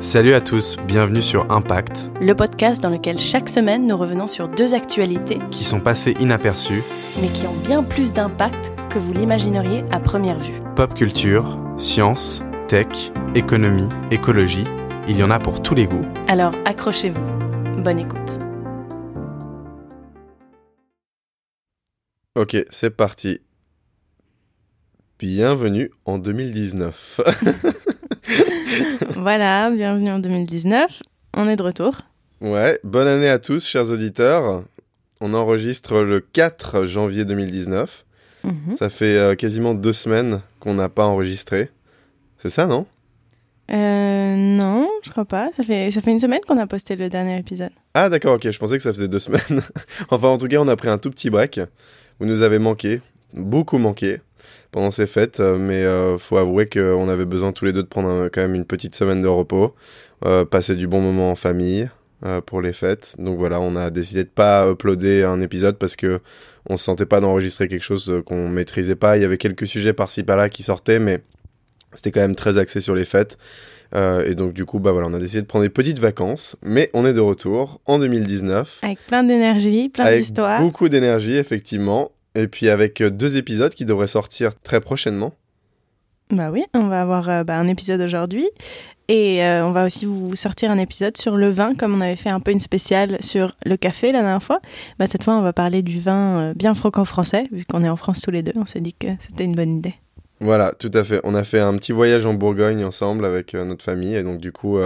Salut à tous, bienvenue sur Impact, le podcast dans lequel chaque semaine nous revenons sur deux actualités qui sont passées inaperçues, mais qui ont bien plus d'impact que vous l'imagineriez à première vue. Pop culture, science, tech, économie, écologie, il y en a pour tous les goûts. Alors accrochez-vous, bonne écoute. Ok, c'est parti. Bienvenue en 2019. voilà, bienvenue en 2019. On est de retour. Ouais, bonne année à tous, chers auditeurs. On enregistre le 4 janvier 2019. Mhm. Ça fait euh, quasiment deux semaines qu'on n'a pas enregistré. C'est ça, non? Euh, non, je crois pas. Ça fait, ça fait une semaine qu'on a posté le dernier épisode. Ah d'accord, ok, je pensais que ça faisait deux semaines. enfin, en tout cas, on a pris un tout petit break. Vous nous avez manqué, beaucoup manqué pendant ces fêtes, euh, mais euh, faut avouer qu'on avait besoin tous les deux de prendre quand même une petite semaine de repos, euh, passer du bon moment en famille pour les fêtes. Donc voilà, on a décidé de pas uploader un épisode parce que on se sentait pas d'enregistrer quelque chose qu'on maîtrisait pas. Il y avait quelques sujets par-ci par-là qui sortaient, mais c'était quand même très axé sur les fêtes. et donc du coup, bah voilà, on a décidé de prendre des petites vacances, mais on est de retour en 2019. Avec plein d'énergie, plein d'histoires. Beaucoup d'énergie, effectivement. Et puis avec euh, deux épisodes qui devraient sortir très prochainement. Bah oui, on va avoir euh, bah, un épisode aujourd'hui et euh, on va aussi vous sortir un épisode sur le vin, comme on avait fait un peu une spéciale sur le café la dernière fois. Bah, cette fois, on va parler du vin bien franco-français, vu qu'on est en France tous les deux. On s'est dit que c'était une bonne idée. Voilà, tout à fait. On a fait un petit voyage en Bourgogne ensemble avec notre famille. Et donc, du coup,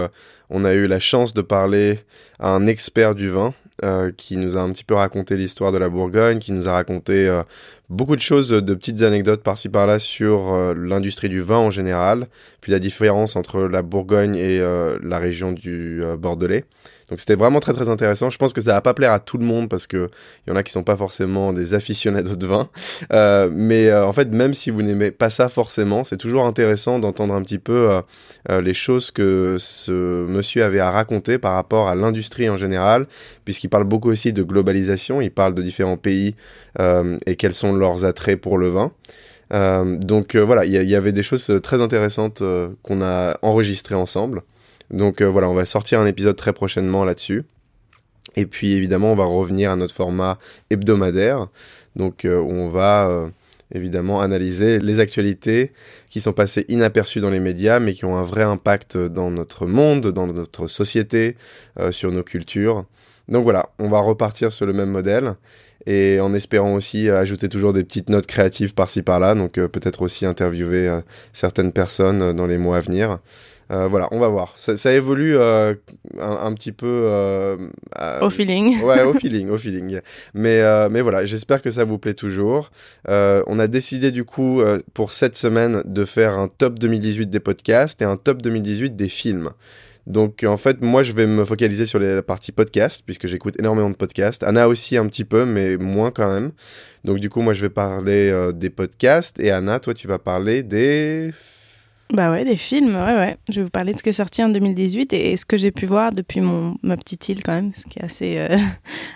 on a eu la chance de parler à un expert du vin euh, qui nous a un petit peu raconté l'histoire de la Bourgogne, qui nous a raconté euh, beaucoup de choses, de petites anecdotes par-ci par-là sur euh, l'industrie du vin en général, puis la différence entre la Bourgogne et la région du Bordelais. Donc c'était vraiment très très intéressant. Je pense que ça va pas plaire à tout le monde parce que il y en a qui sont pas forcément des aficionados de vin. Euh, mais euh, en fait, même si vous n'aimez pas ça forcément, c'est toujours intéressant d'entendre un petit peu euh, les choses que ce monsieur avait à raconter par rapport à l'industrie en général, puisqu'il parle beaucoup aussi de globalisation. Il parle de différents pays et quels sont leurs attraits pour le vin. donc voilà, il y, y, avait des choses très intéressantes qu'on a enregistrées ensemble. Donc euh, voilà, on va sortir un épisode très prochainement là-dessus. Et puis évidemment, on va revenir à notre format hebdomadaire, donc euh, on va euh, évidemment analyser les actualités qui sont passées inaperçues dans les médias, mais qui ont un vrai impact dans notre monde, dans notre société, sur nos cultures. Donc voilà, on va repartir sur le même modèle et en espérant aussi ajouter toujours des petites notes créatives par-ci par-là, donc peut-être aussi interviewer certaines personnes dans les mois à venir. Euh, voilà, on va voir. Ça, évolue euh, un, petit peu. Euh, au feeling. ouais, au feeling, au feeling. Mais, mais voilà, j'espère que ça vous plaît toujours. on a décidé du coup pour cette semaine de faire un top 2018 des podcasts et un top 2018 des films. Donc en fait, moi je vais me focaliser sur la partie podcast, puisque j'écoute énormément de podcasts. Anna aussi un petit peu, mais moins quand même. Donc du coup, moi je vais parler des podcasts, et Anna, toi tu vas parler des bah ouais, des films, ouais, ouais. Je vais vous parler de ce qui est sorti en 2018 et, ce que j'ai pu voir depuis mon, ma petite île quand même, ce qui est assez, euh,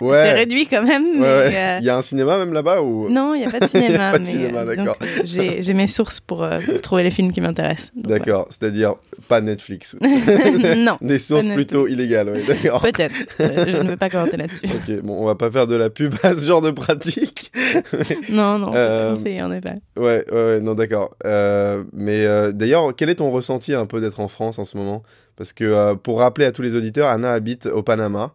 réduit quand même. Euh, il y a un cinéma même là-bas ou... Non, il n'y a pas de cinéma. pas de cinéma, euh, d'accord. j'ai mes sources pour, trouver les films qui m'intéressent. D'accord, c'est-à-dire pas Netflix. non. Des sources plutôt illégales, d'accord. Peut-être, je ne veux pas commenter là-dessus. ok, bon, on va pas faire de la pub à ce genre de pratique. non, non, conseiller en effet. Ouais, ouais, non, d'accord. mais d'ailleurs, quel est ton ressenti un peu d'être en France en ce moment? Parce que euh, pour rappeler à tous les auditeurs, Anna habite au Panama.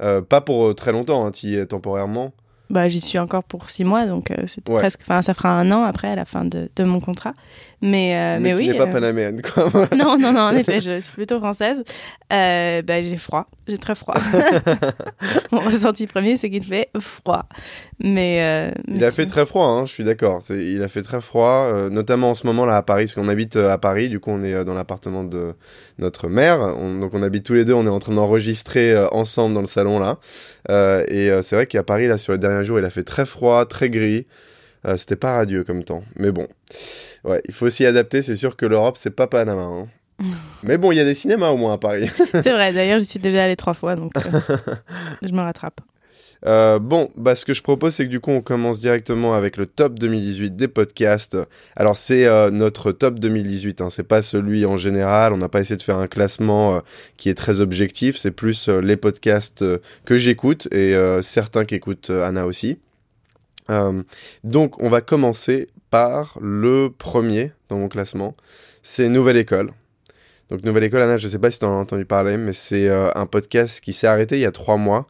Euh, pas pour euh, très longtemps, hein, tu y es temporairement. Bah, j'y suis encore pour six mois, donc c'est presque. Enfin, ça fera un an après à la fin de, de mon contrat. Mais, euh, mais, mais oui. Tu n'es pas euh, panaméenne, quoi. non, non, non, en effet, je suis plutôt française. Euh, bah, j'ai froid, j'ai très froid. Mon ressenti premier, c'est qu'il fait froid. Mais. il a fait très froid, hein, je suis d'accord. Il a fait très froid, notamment en ce moment là à Paris, parce qu'on habite à Paris, du coup, on est dans l'appartement de notre mère. donc, on habite tous les deux, on est en train d'enregistrer ensemble dans le salon là. et c'est vrai qu'à Paris, là, sur les derniers jours, il a fait très froid, très gris. C'était pas radieux comme temps. Mais bon. Ouais, il faut aussi adapter. C'est sûr que l'Europe, c'est pas Panama. Hein. Mais bon, il y a des cinémas au moins à Paris. c'est vrai, d'ailleurs, j'y suis déjà allé trois fois, donc euh, je me rattrape. Euh, bon, bah, ce que je propose, c'est que du coup, on commence directement avec le top 2018 des podcasts. Alors, c'est euh, notre top 2018, hein, c'est pas celui en général. On n'a pas essayé de faire un classement euh, qui est très objectif. C'est plus les podcasts que j'écoute et certains qu'écoute Anna aussi. Donc, on va commencer par le premier dans mon classement. C'est Nouvelle École. Donc, Nouvelle École, Anna, je sais pas si tu en as entendu parler, mais c'est un podcast qui s'est arrêté il y a trois mois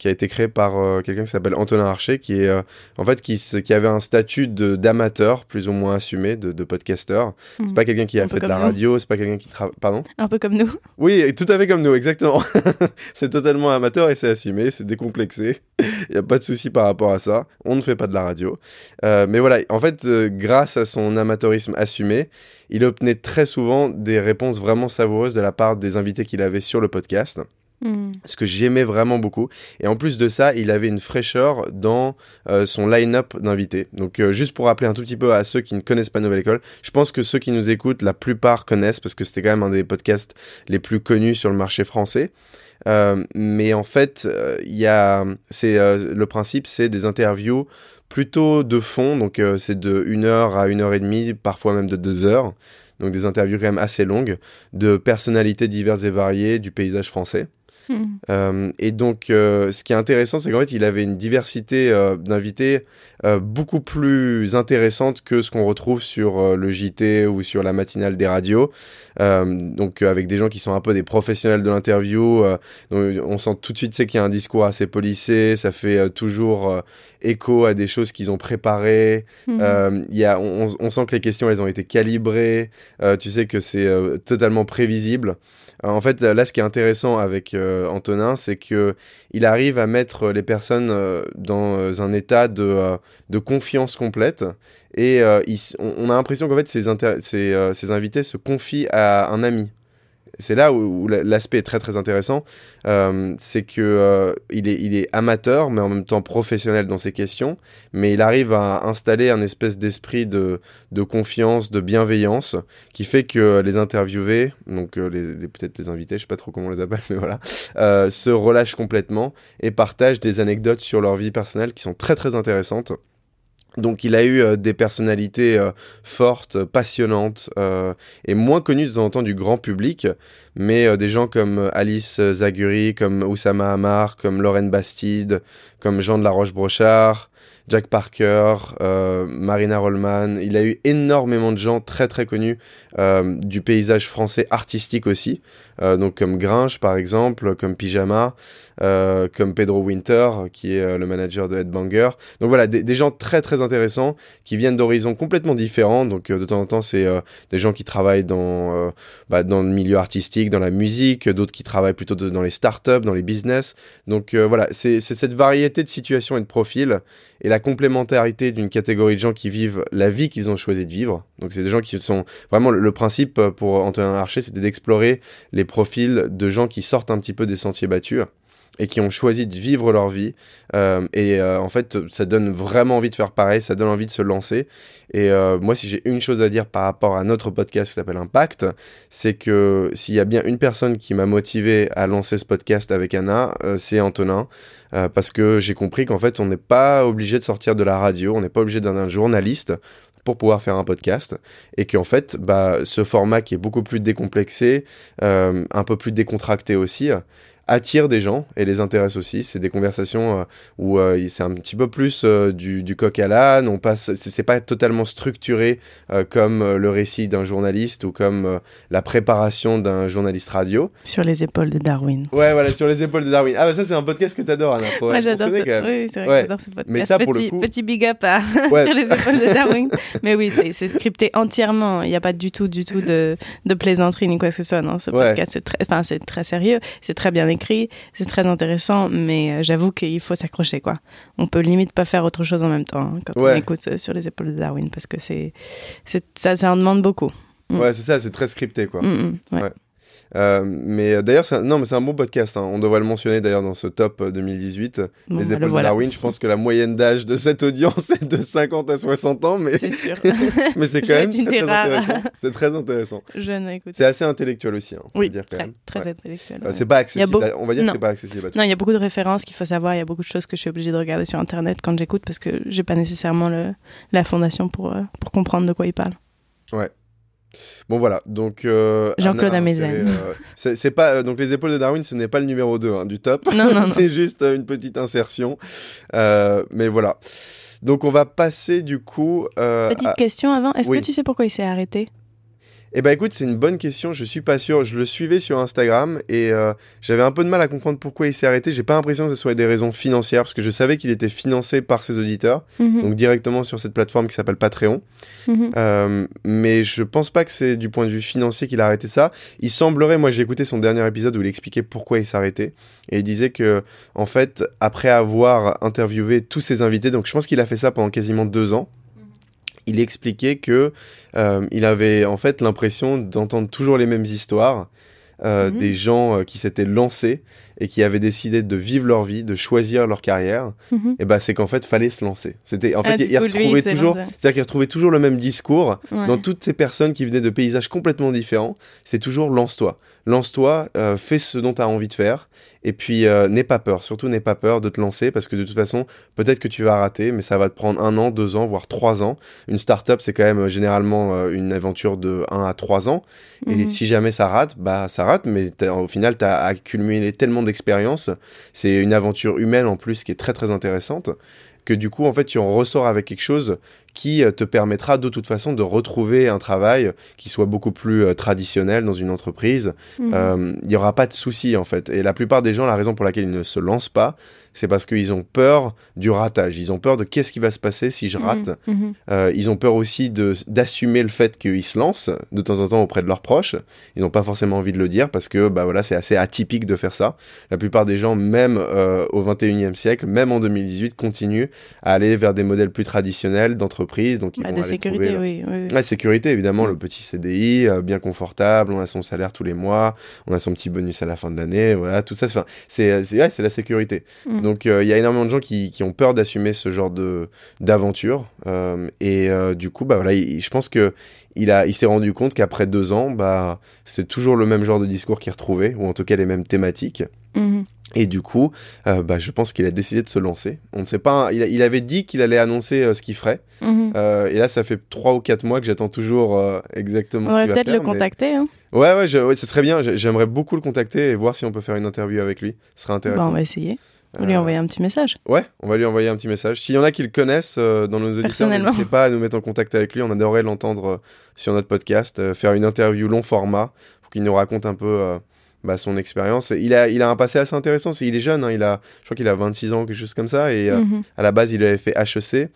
qui a été créé par euh, quelqu'un qui s'appelle Antonin Archer, qui est euh, en fait qui, qui avait un statut d'amateur plus ou moins assumé, de, de podcasteur. C'est mhm. pas quelqu'un qui a fait de la radio, c'est pas quelqu'un qui travaille. Pardon? Un peu comme nous. Oui, tout à fait comme nous, exactement. c'est totalement amateur et c'est assumé, c'est décomplexé. Il n'y a pas de souci par rapport à ça. On ne fait pas de la radio. Euh, mais voilà, en fait, grâce à son amateurisme assumé, il obtenait très souvent des réponses vraiment savoureuses de la part des invités qu'il avait sur le podcast. Mm. Ce que j'aimais vraiment beaucoup. Et en plus de ça, il avait une fraîcheur dans euh, son line-up d'invités. Donc, euh, juste pour rappeler un tout petit peu à ceux qui ne connaissent pas Nouvelle École, je pense que ceux qui nous écoutent, la plupart connaissent parce que c'était quand même un des podcasts les plus connus sur le marché français. Euh, mais en fait, il y a, c'est le principe, c'est des interviews plutôt de fond. Donc, c'est de 1 heure à 1 heure et demie, parfois même de 2 heures. Donc, des interviews quand même assez longues de personnalités diverses et variées du paysage français. Euh, et donc, euh, ce qui est intéressant, c'est qu'en fait, il avait une diversité euh, d'invités beaucoup plus intéressante que ce qu'on retrouve sur le JT ou sur la matinale des radios. donc, avec des gens qui sont un peu des professionnels de l'interview. on sent tout de suite qu'il y a un discours assez policé. Ça fait toujours écho à des choses qu'ils ont préparées. Hmm. y a, on, on, sent que les questions, elles ont été calibrées. tu sais que c'est totalement prévisible. En fait, là, ce qui est intéressant avec euh, Antonin, c'est que il arrive à mettre les personnes euh, dans un état de, euh, confiance complète. Et on, a l'impression qu'en fait, ces, invités se confient à un ami c'est là où, l'aspect est très très intéressant. Euh, c'est que euh, il, est, amateur, mais en même temps professionnel dans ses questions. Mais il arrive à installer un espèce d'esprit de, confiance, de bienveillance, qui fait que les interviewés, donc euh, peut-être les invités, je sais pas trop comment on les appelle, mais voilà, se relâchent complètement et partagent des anecdotes sur leur vie personnelle qui sont très très intéressantes. Donc il a eu euh, des personnalités euh, fortes, passionnantes euh, et moins connues de temps en temps du grand public, mais des gens comme Alice Zaguri, comme Oussama Hamar, comme Lorraine Bastide, comme Jean de la Roche-Brochard, Jack Parker, Marina Rollman. Il a eu énormément de gens très très connus du paysage français artistique aussi, donc comme Grinch par exemple, comme Pyjama. Euh, comme Pedro Winter, qui est euh, le manager de Headbanger. Donc voilà, des, gens très très intéressants qui viennent d'horizons complètement différents. Donc euh, de temps en temps, c'est des gens qui travaillent dans, bah, dans le milieu artistique, dans la musique, d'autres qui travaillent plutôt dans les startups, dans les business. Donc voilà, c'est cette variété de situations et de profils et la complémentarité d'une catégorie de gens qui vivent la vie qu'ils ont choisi de vivre. Donc c'est des gens qui sont vraiment le, principe pour Antonin Archer, c'était d'explorer les profils de gens qui sortent un petit peu des sentiers battus et qui ont choisi de vivre leur vie. Euh, et euh, en fait, ça donne vraiment envie de faire pareil, ça donne envie de se lancer. Et euh, moi, si j'ai une chose à dire par rapport à notre podcast qui s'appelle Impact, c'est que s'il y a bien une personne qui m'a motivé à lancer ce podcast avec Anna, c'est Antonin. parce que j'ai compris qu'en fait, on n'est pas obligé de sortir de la radio, on n'est pas obligé d'un journaliste pour pouvoir faire un podcast et qu'en fait bah, ce format qui est beaucoup plus décomplexé un peu plus décontracté aussi attire des gens et les intéresse aussi. C'est des conversations euh, où euh, c'est un petit peu plus euh, du, du, coq à l'âne. On passe, c'est pas totalement structuré comme le récit d'un journaliste ou comme la préparation d'un journaliste radio. Sur les épaules de Darwin. Ouais, voilà, sur les épaules de Darwin. Ah bah ça c'est un podcast que t'adores, Anna. Moi j'adore. Ce... Oui, c'est vrai que j'adore ce podcast. Mais ça pour petit, le coup... petit big up à... sur les épaules de Darwin. Mais oui, c'est scripté entièrement. Il n'y a pas du tout, du tout de, de plaisanterie ni quoi que ce soit. Non, ce podcast c'est très, enfin c'est très sérieux, c'est très bien écrit c'est très intéressant, mais euh, j'avoue qu'il faut s'accrocher, quoi. On peut limite pas faire autre chose en même temps hein, quand on écoute euh, sur les épaules de Darwin, parce que c'est, ça, ça en demande beaucoup. Mm. Ouais, c'est ça, c'est très scripté, quoi. Mm, mm, Euh, mais d'ailleurs, c'est un- non, mais c'est un bon podcast. hein. On devrait le mentionner d'ailleurs dans ce top euh, 2018. Bon, les bah, le épaules voilà. de Darwin, je pense que la moyenne d'âge de cette audience est de 50 à 60 ans, mais C'est sûr. mais c'est quand même très, intéressant. C'est très intéressant. Jeune. C'est assez intellectuel aussi. hein, Oui, dire très, très Ouais. intellectuel. Euh, ouais. C'est pas accessible. On va dire Non. que c'est pas accessible à. Non, il y a beaucoup de références qu'il faut savoir. Il y a beaucoup de choses que je suis obligée de regarder sur Internet quand j'écoute parce que j'ai pas nécessairement le, la fondation pour, euh, pour comprendre de quoi il parle. Bon voilà, donc euh, Jean-Claude Amezen. c'est, euh, c'est pas euh, donc les épaules de Darwin, ce n'est pas le numéro 2 hein, du top. Non, non, non. c'est juste une petite insertion. Mais voilà. Donc on va passer du coup. Petite à- question avant. Est-ce Oui. que tu sais pourquoi il s'est arrêté? Eh ben écoute, c'est une bonne question. Je suis pas sûr. Je le suivais sur Instagram et euh, j'avais un peu de mal à comprendre pourquoi il s'est arrêté. J'ai pas l'impression que ce soit des raisons financières parce que je savais qu'il était financé par ses auditeurs, Mhm, donc directement sur cette plateforme qui s'appelle Patreon. mhm. Euh, mais je pense pas que c'est du point de vue financier qu'il a arrêté ça. Il semblerait, moi j'ai écouté son dernier épisode où il expliquait pourquoi il s'arrêtait. Et il disait que, en fait, après avoir interviewé tous ses invités, donc je pense qu'il a fait ça pendant quasiment deux ans, il expliquait que euh, il avait en fait l'impression d'entendre toujours les mêmes histoires. euh, Mhm. des gens euh, qui s'étaient lancés et qui avaient décidé de vivre leur vie, de choisir leur carrière, Mhm. et ben c'est qu'en fait fallait se lancer. C'était en fait Ah, il, du il coup, lui, retrouvait il s'est toujours, c'est-à-dire qu'il retrouvait toujours le même discours Ouais. dans toutes ces personnes qui venaient de paysages complètement différents, c'est toujours lance-toi. Lance-toi, euh, fais ce dont tu as envie de faire, et puis euh, n'aie pas peur, surtout n'aie pas peur de te lancer, parce que de toute façon, peut-être que tu vas rater, mais ça va te prendre un an, deux ans, voire trois ans. Une start-up, c'est quand même euh, généralement euh, une aventure de 1 à 3 ans, et Mhm. si jamais ça rate, bah ça rate, mais au final, tu as accumulé tellement c'est une aventure humaine en plus qui est très très intéressante, que du coup, en fait, tu en ressors avec quelque chose qui euh, te permettra de toute façon de retrouver un travail qui soit beaucoup plus euh, traditionnel dans une entreprise. Mhm. Euh, Il n'y aura pas de souci en fait. Et la plupart des gens, la raison pour laquelle ils ne se lancent pas, c'est parce qu'ils ont peur du ratage. Ils ont peur de qu'est-ce qui va se passer si je rate. Mhm. Mhm. Euh, ils ont peur aussi d'assumer le fait qu'ils se lancent de temps en temps auprès de leurs proches. Ils n'ont pas forcément envie de le dire parce que bah voilà c'est assez atypique de faire ça. La plupart des gens, même au 21e siècle, même en 2018, continuent à aller vers des modèles plus traditionnels d'entreprise. Donc ils Bah, vont de aller sécurité, trouver, oui. oui, oui. la sécurité, évidemment, Mm. le petit CDI, euh, bien confortable, on a son salaire tous les mois, on a son petit bonus à la fin de l'année, voilà, tout ça, c'est- c'est ouais, la sécurité. Mm. Donc euh, il y a énormément de gens qui, qui ont peur d'assumer ce genre d'aventure, euh, et euh, du coup, bah voilà, il- je pense que il a, il s'est rendu compte qu'après deux ans, bah c'est toujours le même genre de discours qu'il retrouvait, ou en tout cas les mêmes thématiques. Mhm. Et du coup, euh, bah, je pense qu'il a décidé de se lancer. On ne sait pas. Il, avait dit qu'il allait annoncer euh, ce qu'il ferait. Mhm. Euh, et là, ça fait trois ou quatre mois que j'attends toujours exactement On va peut-être le mais- contacter. Hein. Ouais, ouais, je- ouais, ce serait bien. J'ai- J'aimerais beaucoup le contacter et voir si on peut faire une interview avec lui. Ce serait intéressant. on va essayer. On va lui envoyer un petit message. Ouais, on va lui envoyer un petit message. S'il y en a qui le connaissent dans nos auditeurs, n'hésitez pas à nous mettre en contact avec lui. On adorerait l'entendre sur notre podcast, faire une interview long format pour qu'il nous raconte un peu bah, son expérience. Il a, il a un passé assez intéressant. Il est jeune, hein, il a, je crois qu'il a 26 ans, quelque chose comme ça. Et euh, Mhm. à la base, il avait fait HEC.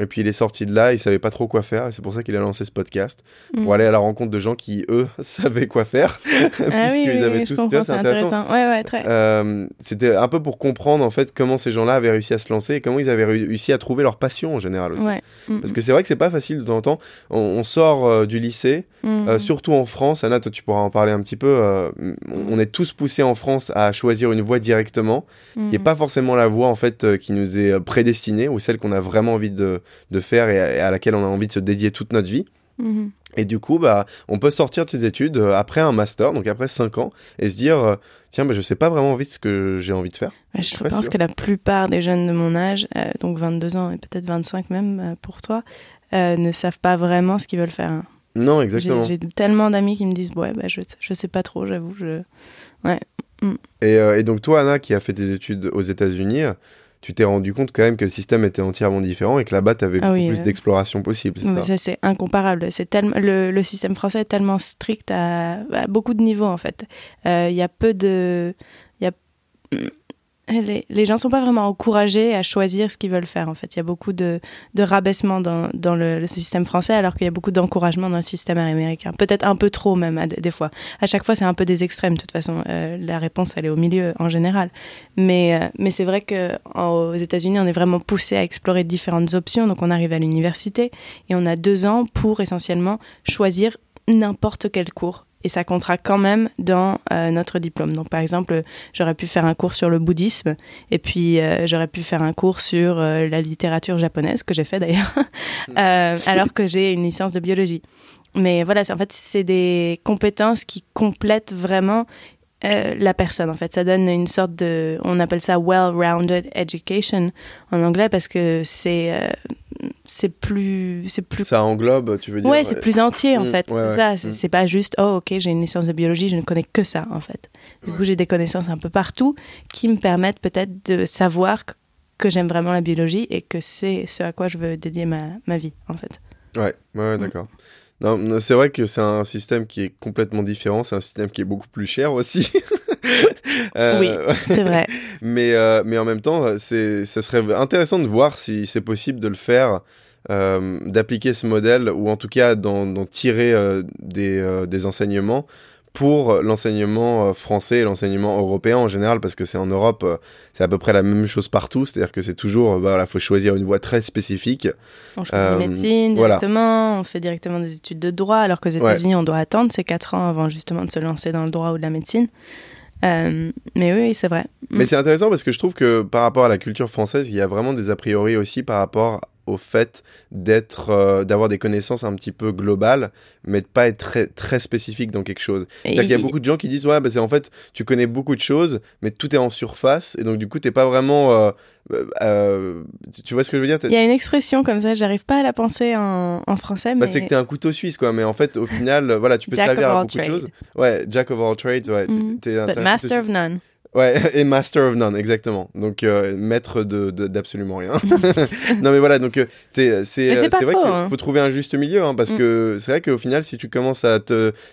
Et puis il est sorti de là, il savait pas trop quoi faire, et c'est pour ça qu'il a lancé ce podcast, Mhm. pour aller à la rencontre de gens qui, eux, savaient quoi faire, Ah puisqu'ils oui, avaient oui, tous, comprends, c'est c'est intéressant. Ouais, ouais, très. Euh, C'était un peu pour comprendre, en fait, comment ces gens-là avaient réussi à se lancer, et comment ils avaient réussi à trouver leur passion, en général, aussi. Ouais. Mhm. Parce que c'est vrai que c'est pas facile de temps en temps, on, on sort euh, du lycée, Mhm. euh, surtout en France, Anna, toi tu pourras en parler un petit peu, on est tous poussés en France à choisir une voie directement, qui Mhm. pas forcément la voie en fait qui nous est prédestinée ou celle qu'on a vraiment envie de, de faire et à, laquelle on a envie de se dédier toute notre vie. Mhm. Et du coup, bah, on peut sortir de ses études euh, après un master, donc après 5 ans, et se dire, euh, tiens, bah, je sais pas vraiment de ce que j'ai envie de faire. Ouais, je pense sûr. que la plupart des jeunes de mon âge, euh, donc 22 ans et peut-être 25 même euh, pour toi, euh, ne savent pas vraiment ce qu'ils veulent faire. hein. Non, exactement. j'ai tellement d'amis qui me disent ouais bah, je je sais pas trop j'avoue je Et, euh, et donc toi, Anna, qui a fait tes études aux États-Unis, tu t'es rendu compte quand même que le système était entièrement différent et que là-bas, tu avais Ah oui, plus euh. d'exploration possible, mais ça c'est incomparable c'est tellement le, le système français est tellement strict à, à beaucoup de niveaux en fait Euh, il y a peu de il y a les, gens sont pas vraiment encouragés à choisir ce qu'ils veulent faire en fait. Il y a beaucoup de, de rabaissement dans, le, système français alors qu'il y a beaucoup d'encouragement dans le système américain. Peut-être un peu trop même à des, fois. À chaque fois c'est un peu des extrêmes de toute façon. Euh, la réponse elle est au milieu en général. Mais, euh, mais c'est vrai qu'aux États-Unis, on est vraiment poussé à explorer différentes options. Donc, on arrive à l'université et on a deux ans pour essentiellement choisir n'importe quel cours. Et ça comptera quand même dans euh, notre diplôme. Donc par exemple, j'aurais pu faire un cours sur le bouddhisme et puis euh, j'aurais pu faire un cours sur euh, la littérature japonaise, que j'ai fait d'ailleurs, alors que j'ai une licence de biologie. Mais voilà, en fait, c'est des compétences qui complètent vraiment la personne. En fait, ça donne une sorte de, on appelle ça well-rounded education en anglais parce que c'est c'est plus c'est plus ça englobe tu veux dire ouais c'est plus entier en mm, fait ça mm. c'est pas juste oh ok j'ai une licence de biologie je ne connais que ça en fait du coup j'ai des connaissances un peu partout qui me permettent peut-être de savoir que, j'aime vraiment la biologie et que c'est ce à quoi je veux dédier ma, ma vie en fait ouais ouais mm. d'accord Non, c'est vrai que c'est un système qui est complètement différent. C'est un système qui est beaucoup plus cher aussi. Euh, oui, c'est vrai. mais, euh, mais en même temps, ça serait intéressant de voir si c'est possible de le faire, euh, d'appliquer ce modèle, ou en tout cas d'en tirer des, des, enseignements pour l'enseignement français et l'enseignement européen en général, parce que c'est en Europe, c'est à peu près la même chose partout, c'est-à-dire que c'est toujours, bah, voilà, faut choisir une voie très spécifique. On choisit médecine directement, on fait directement des études de droit, alors qu'aux États-Unis, on doit attendre ces 4 ans avant justement de se lancer dans le droit ou de la médecine. Euh, mais oui, c'est vrai. Mais c'est intéressant parce que je trouve que par rapport à la culture française, il y a vraiment des a priori aussi par rapport au fait d'être euh, d'avoir des connaissances un petit peu globales mais de pas être très, très spécifique dans quelque chose. Il y a beaucoup de gens qui disent ouais bah c'est en fait tu connais beaucoup de choses mais tout est en surface et donc du coup t'es pas vraiment euh, euh, tu vois ce que je veux dire? Il y a une expression comme ça j'arrive pas à la penser en, en français bah, c'est que t'es un couteau suisse quoi mais en fait au final voilà tu peux servir à beaucoup de choses. Ouais jack of all trades ouais mm. But master of none Ouais, et Master of None, exactement. Donc, euh, maître d'absolument de, rien. non, mais voilà, donc, euh, c'est c'est vrai qu'il hein. faut trouver un juste milieu, hein, parce mm. que c'est vrai qu'au final, si tu commences à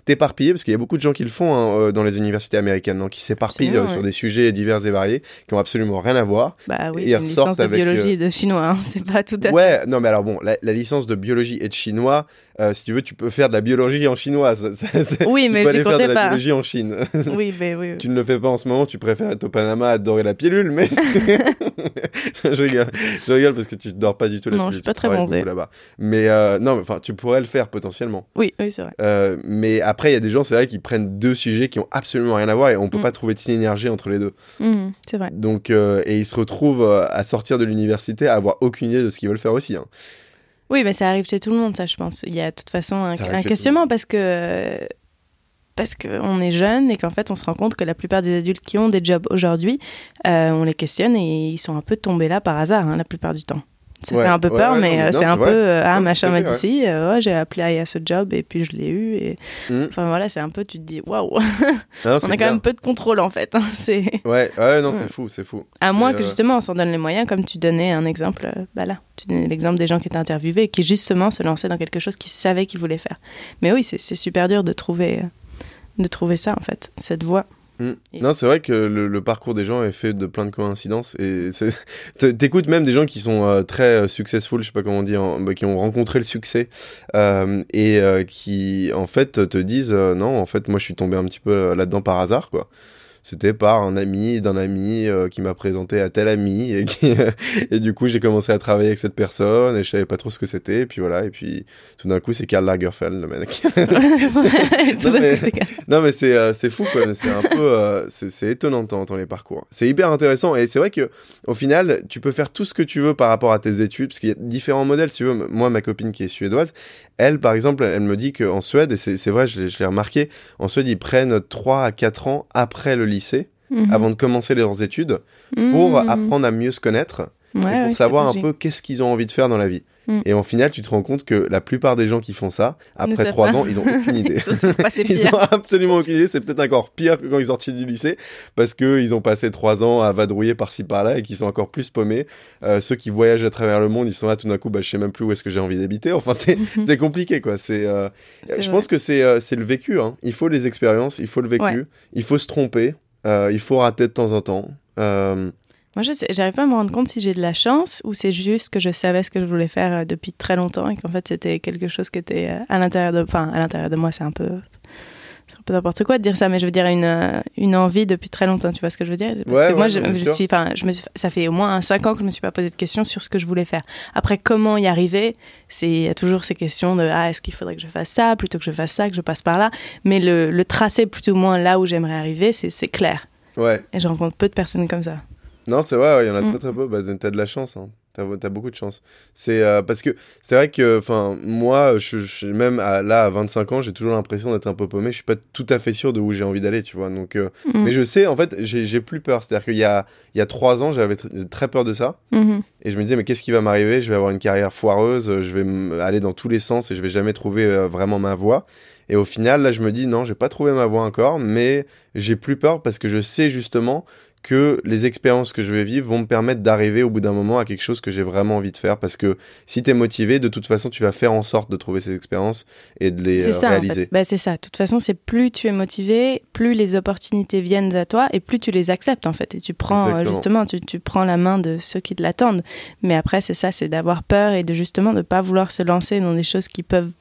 t'éparpiller, parce qu'il y a beaucoup de gens qui le font hein, euh, dans les universités américaines, donc, qui s'éparpillent sur des sujets divers et variés, qui ont absolument rien à voir. Bah oui, et une licence de biologie et de chinois, c'est pas tout à fait. Ouais, non, mais alors bon, la, licence de biologie et de chinois, si tu veux, tu peux faire de la biologie en chinois. oui, mais je faire de la biologie en Chine. oui, mais oui. Tu ne le fais pas en ce moment, tu préfères être au Panama à adorer la pilule, mais je rigole, je rigole parce que tu dors pas du tout la non, pilule. je suis pas très bronzé là-bas. Mais euh, non, enfin, tu pourrais le faire potentiellement. Oui, oui, c'est vrai. Euh, mais après, il y a des gens, c'est vrai, qui prennent deux sujets qui ont absolument rien à voir et on peut mm. pas trouver de synergie entre les deux. Mm, c'est vrai. Donc, euh, et ils se retrouvent à sortir de l'université à avoir aucune idée de ce qu'ils veulent faire aussi. Hein. Oui, mais ça arrive chez tout le monde, ça, je pense. Il y a de toute façon un, un questionnement parce que parce qu'on est jeune et qu'en fait on se rend compte que la plupart des adultes qui ont des jobs aujourd'hui, euh, on les questionne et ils sont un peu tombés là par hasard hein, la plupart du temps. Ça fait un peu peur, mais euh, c'est un peu euh, ah machin m'a dit si, j'ai appelé à ce job et puis je l'ai eu et mm. enfin voilà c'est un peu tu te dis waouh, on a quand même peu de contrôle en fait. Hein, c'est ouais ouais non c'est fou c'est fou. À moins que justement on s'en donne les moyens comme tu donnais un exemple bah là tu donnais l'exemple des gens qui étaient interviewés et qui justement se lançaient dans quelque chose qu'ils savaient qu'ils voulaient faire. Mais oui c'est super dur de trouver de trouver ça, en fait, cette voie. Mm. Non, c'est vrai que le, parcours des gens est fait de plein de coïncidences. Et t'écoutes même des gens qui sont euh, très euh, successful, je sais pas comment dire, bah, qui ont rencontré le succès euh, et qui en fait te disent non, en fait moi je suis tombé un petit peu là-dedans par hasard quoi c'était par un ami d'un ami euh, qui m'a présenté à tel ami et, et du coup j'ai commencé à travailler avec cette personne et je savais pas trop ce que c'était et puis voilà et puis tout d'un coup c'est Karl Lagerfeld le mec. Non, mais, c'est euh, c'est fou quoi c'est un peu euh, c'est étonnant temps les parcours. C'est hyper intéressant et c'est vrai que au final tu peux faire tout ce que tu veux par rapport à tes études parce qu'il y a différents modèles si tu veux. Moi ma copine qui est suédoise elle par exemple elle me dit qu'en Suède et c'est vrai je, je l'ai remarqué en Suède ils prennent 3 à 4 ans après le lycée, mhm. avant de commencer leurs études, pour mhm. apprendre à mieux se connaître et pour savoir un peu qu'est-ce qu'ils ont envie de faire dans la vie. Mm. Et en final, tu te rends compte que la plupart des gens qui font ça, après trois ans, ils n'ont aucune idée. ils n'ont absolument aucune idée. C'est peut-être encore pire que quand ils sortent du lycée, parce qu'ils ont passé trois ans à vadrouiller par-ci par-là et qu'ils sont encore plus paumés. Euh, ceux qui voyagent à travers le monde, ils sont là tout d'un coup, bah, je sais même plus où est-ce que j'ai envie d'habiter. Enfin, c'est compliqué, quoi. C'est, euh, je pense que c'est euh, le vécu. Hein. Il faut les expériences, il faut le vécu, il faut se tromper, il faut rater de temps en temps. Moi, je j'arrive pas à me rendre compte si j'ai de la chance ou c'est juste que je savais ce que je voulais faire euh, depuis très longtemps et qu'en fait c'était quelque chose qui était euh, à l'intérieur de, enfin à l'intérieur de moi, c'est un peu, c'est un peu n'importe quoi de dire ça, mais je veux dire une, euh, une envie depuis très longtemps, tu vois ce que je veux dire? Parce Ouais, que moi, je, je suis, je me suis, ça fait au moins 5 ans que je me suis pas posé de questions sur ce que je voulais faire. Après, comment y arriver? Il y a toujours ces questions de ah, est-ce qu'il faudrait que je fasse ça plutôt que je fasse ça, que je passe par là? Mais le, le tracé plus ou moins là où j'aimerais arriver, c'est clair. Ouais. Et je rencontre peu de personnes comme ça. Non, c'est vrai, il y en a Mm. très très peu. Bah, t'as de la chance, hein. T'as, beaucoup de chance. C'est euh, parce que c'est vrai que, enfin, moi, je, je- même à- là, à 25 ans, j'ai toujours l'impression d'être un peu paumé. Je suis pas tout à fait sûr de où j'ai envie d'aller, tu vois. Donc, euh, Mm. mais je sais, en fait, j'ai, plus peur. C'est-à-dire qu'il y a, il y a trois ans, j'avais tr- très peur de ça. Mhm. Et je me disais, mais qu'est-ce qui va m'arriver? Je vais avoir une carrière foireuse, je vais aller dans tous les sens et je vais jamais trouver euh, vraiment ma voie. Et au final, là, je me dis, non, j'ai pas trouvé ma voie encore, mais j'ai plus peur parce que je sais justement que les expériences que je vais vivre vont me permettre d'arriver au bout d'un moment à quelque chose que j'ai vraiment envie de faire. Parce que si tu es motivé, de toute façon, tu vas faire en sorte de trouver ces expériences et de les euh, ça, en réaliser. fait. Bah, c'est ça. De toute façon, c'est plus tu es motivé, plus les opportunités viennent à toi et plus tu les acceptes, en fait. Et tu prends, euh, Exactement. justement, tu, tu prends la main de ceux qui te l'attendent. Mais après, c'est ça, c'est d'avoir peur et de justement ne pas vouloir se lancer dans des choses qui peuvent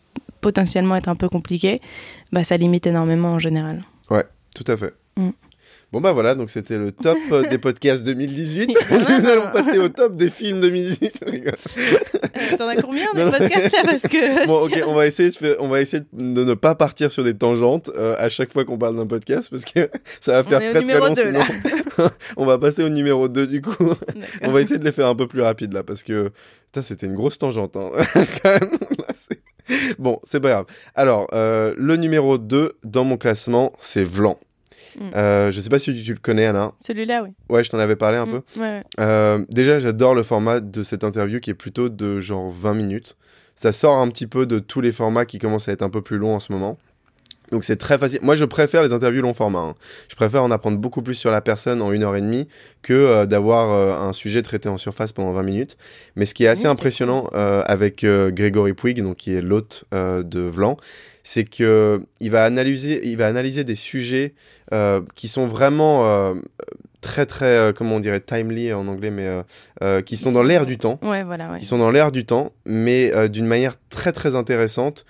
potentiellement être un peu compliquées. Bah, ça limite énormément en général. Tout à fait. Mm. Bon bah voilà, donc c'était le top euh, des podcasts 2018. Ah. Nous allons passer au top des films 2018. Je rigole. Euh, T'en as combien Non, de podcasts là Parce que. Bon, ok, on va essayer de, faire- on va essayer de ne pas partir sur des tangentes euh, à chaque fois qu'on parle d'un podcast parce que ça va faire On est au très très numéro long. deux, sinon. on va passer au numéro 2 du coup. on va essayer de les faire un peu plus rapide là parce que putain, c'était une grosse tangente. hein. Quand même, là, c'est- bon, c'est pas grave. Alors, euh, le numéro 2 dans mon classement, c'est Vlan. Mm. Euh, je sais pas si tu, le connais, Anna. Celui-là, oui. Ouais, je t'en avais parlé un Mm, peu. ouais, ouais. Euh, déjà, j'adore le format de cette interview qui est plutôt de genre 20 minutes. Ça sort un petit peu de tous les formats qui commencent à être un peu plus longs en ce moment. Donc c'est très facile. Moi, je préfère les interviews long format. hein. Je préfère en apprendre beaucoup plus sur la personne en une heure et demie que euh, d'avoir euh, un sujet traité en surface pendant 20 minutes. Mais ce qui est assez Oui, c'est impressionnant euh, avec Grégory Puig, donc qui est l'hôte de Vlan, c'est que il va analyser, il va analyser des sujets qui sont vraiment très très euh, comment on dirait timely en anglais, mais euh, euh, qui sont dans l'air du temps Ouais, voilà, ouais. qui sont dans l'air du temps, mais d'une manière très très intéressante,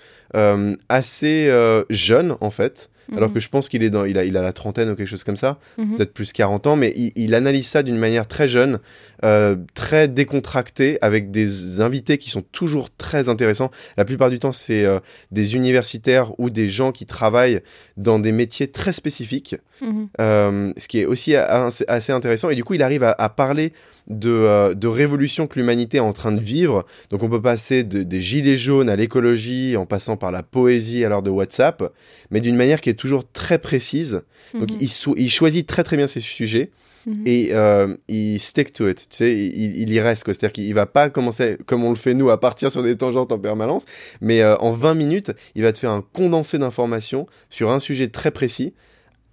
assez euh, jeune en fait. Alors Mhm, que je pense qu'il est dans, il a, il a la trentaine ou quelque chose comme ça, mhm. peut-être plus 40 ans, mais il, il analyse ça d'une manière très jeune, euh, très décontractée, avec des invités qui sont toujours très intéressants. La plupart du temps, c'est euh, des universitaires ou des gens qui travaillent dans des métiers très spécifiques. Mhm. Euh, ce qui est aussi assez intéressant. Et du coup, il arrive à, à parler de, euh, de révolution que l'humanité est en train de vivre. Donc, on peut passer de- des gilets jaunes à l'écologie, en passant par la poésie à l'heure de WhatsApp, mais d'une manière qui est toujours très précise. Donc, Mhm. il, so- il choisit très très bien ses sujets Mhm. et euh, il stick to it. Tu sais, il, il y reste. C'est-à-dire qu'il va pas commencer, comme on le fait nous, à partir sur des tangentes en permanence, mais euh, en 20 minutes, il va te faire un condensé d'informations sur un sujet très précis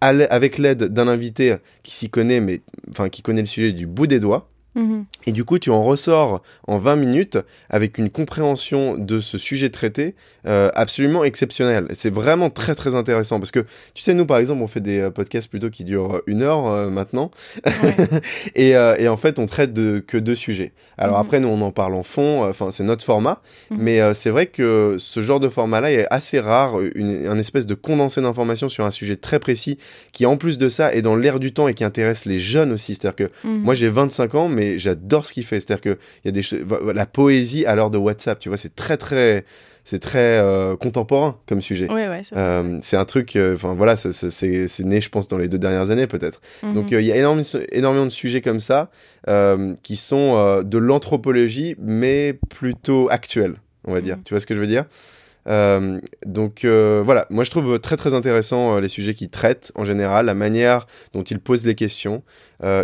avec l'aide d'un invité qui s'y connaît, mais enfin qui connaît le sujet du bout des doigts. Mm-hmm. Et du coup, tu en ressors en 20 minutes avec une compréhension de ce sujet traité euh, absolument exceptionnelle. C'est vraiment très très intéressant parce que, tu sais, nous par exemple, on fait des euh, podcasts plutôt qui durent une heure euh, maintenant. Ouais. et, euh, et en fait, on traite de, que deux sujets. Alors Mhm. après, nous, on en parle en fond, euh, enfin, c'est notre format. Mhm. Mais euh, c'est vrai que ce genre de format-là est assez rare, une, un espèce de condensé d'informations sur un sujet très précis qui, en plus de ça, est dans l'air du temps et qui intéresse les jeunes aussi. C'est-à-dire que Mhm. moi, j'ai 25 ans, mais j'adore ce qu'il fait. C'est-à-dire qu'il y a des la poésie à l'heure de WhatsApp, tu vois, c'est très, très, c'est très euh, contemporain comme sujet. Ouais, ouais, c'est vrai. Euh, c'est un truc, euh, enfin voilà, c'est né, je pense, dans les deux dernières années peut-être. Donc Mhm. euh, il y a énormément, énormément de sujets comme ça qui sont de l'anthropologie, mais plutôt actuels, on va dire. Mhm. Tu vois ce que je veux dire? Euh, donc euh, voilà, moi je trouve très très intéressant euh, les sujets qu'il traite en général, la manière dont il pose les questions.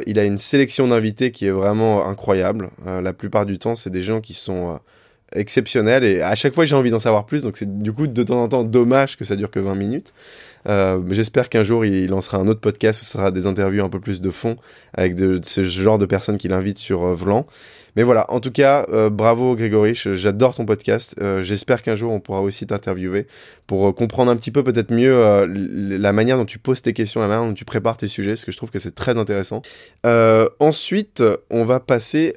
Il a une sélection d'invités qui est vraiment incroyable. La plupart du temps, c'est des gens qui sont exceptionnels et à chaque fois j'ai envie d'en savoir plus. Donc c'est du coup de temps en temps dommage que ça dure que 20 minutes. J'espère qu'un jour il lancera un autre podcast où ce sera des interviews un peu plus de fond avec ce genre de personnes qu'il invite sur Vlan. Mais voilà, en tout cas, euh, bravo Grégory, j'adore ton podcast. Euh, J'espère qu'un jour on pourra aussi t'interviewer pour euh, comprendre un petit peu peut-être mieux la manière dont tu poses tes questions, la manière dont tu prépares tes sujets, parce que je trouve que c'est très intéressant. Ensuite, on va passer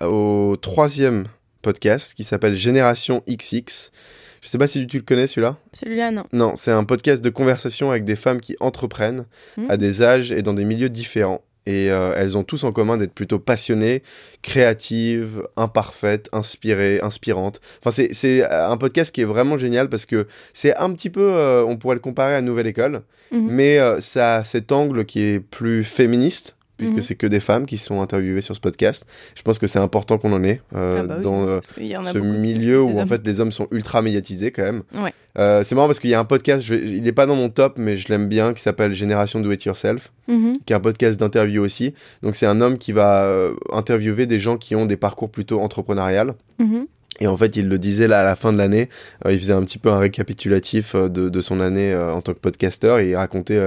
au troisième podcast qui s'appelle Génération XX. Je sais pas si tu le connais celui-là? Celui-là, non. Non, c'est un podcast de conversation avec des femmes qui entreprennent Hmm. à des âges et dans des milieux différents. Et euh, elles ont tous en commun d'être plutôt passionnées, créatives, imparfaites, inspirées, inspirantes. Enfin, c'est- c'est un podcast qui est vraiment génial parce que c'est un petit peu, euh, on pourrait le comparer à Nouvelle École, Mhm. mais euh, ça a cet angle qui est plus féministe, puisque Mhm. c'est que des femmes qui sont interviewées sur ce podcast. Je pense que c'est important qu'on en ait euh, Ah bah oui, dans euh, ce milieu où en fait les hommes sont ultra médiatisés quand même. Ouais. Euh, c'est marrant parce qu'il y a un podcast, je vais- il n'est pas dans mon top, mais je l'aime bien, qui s'appelle Génération Do It Yourself, Mhm. qui est un podcast d'interview aussi. Donc c'est un homme qui va interviewer des gens qui ont des parcours plutôt entrepreneurial. Mhm. Et en fait, il le disait là à la fin de l'année, euh, il faisait un petit peu un récapitulatif euh, de, de son année euh, en tant que podcasteur et il racontait,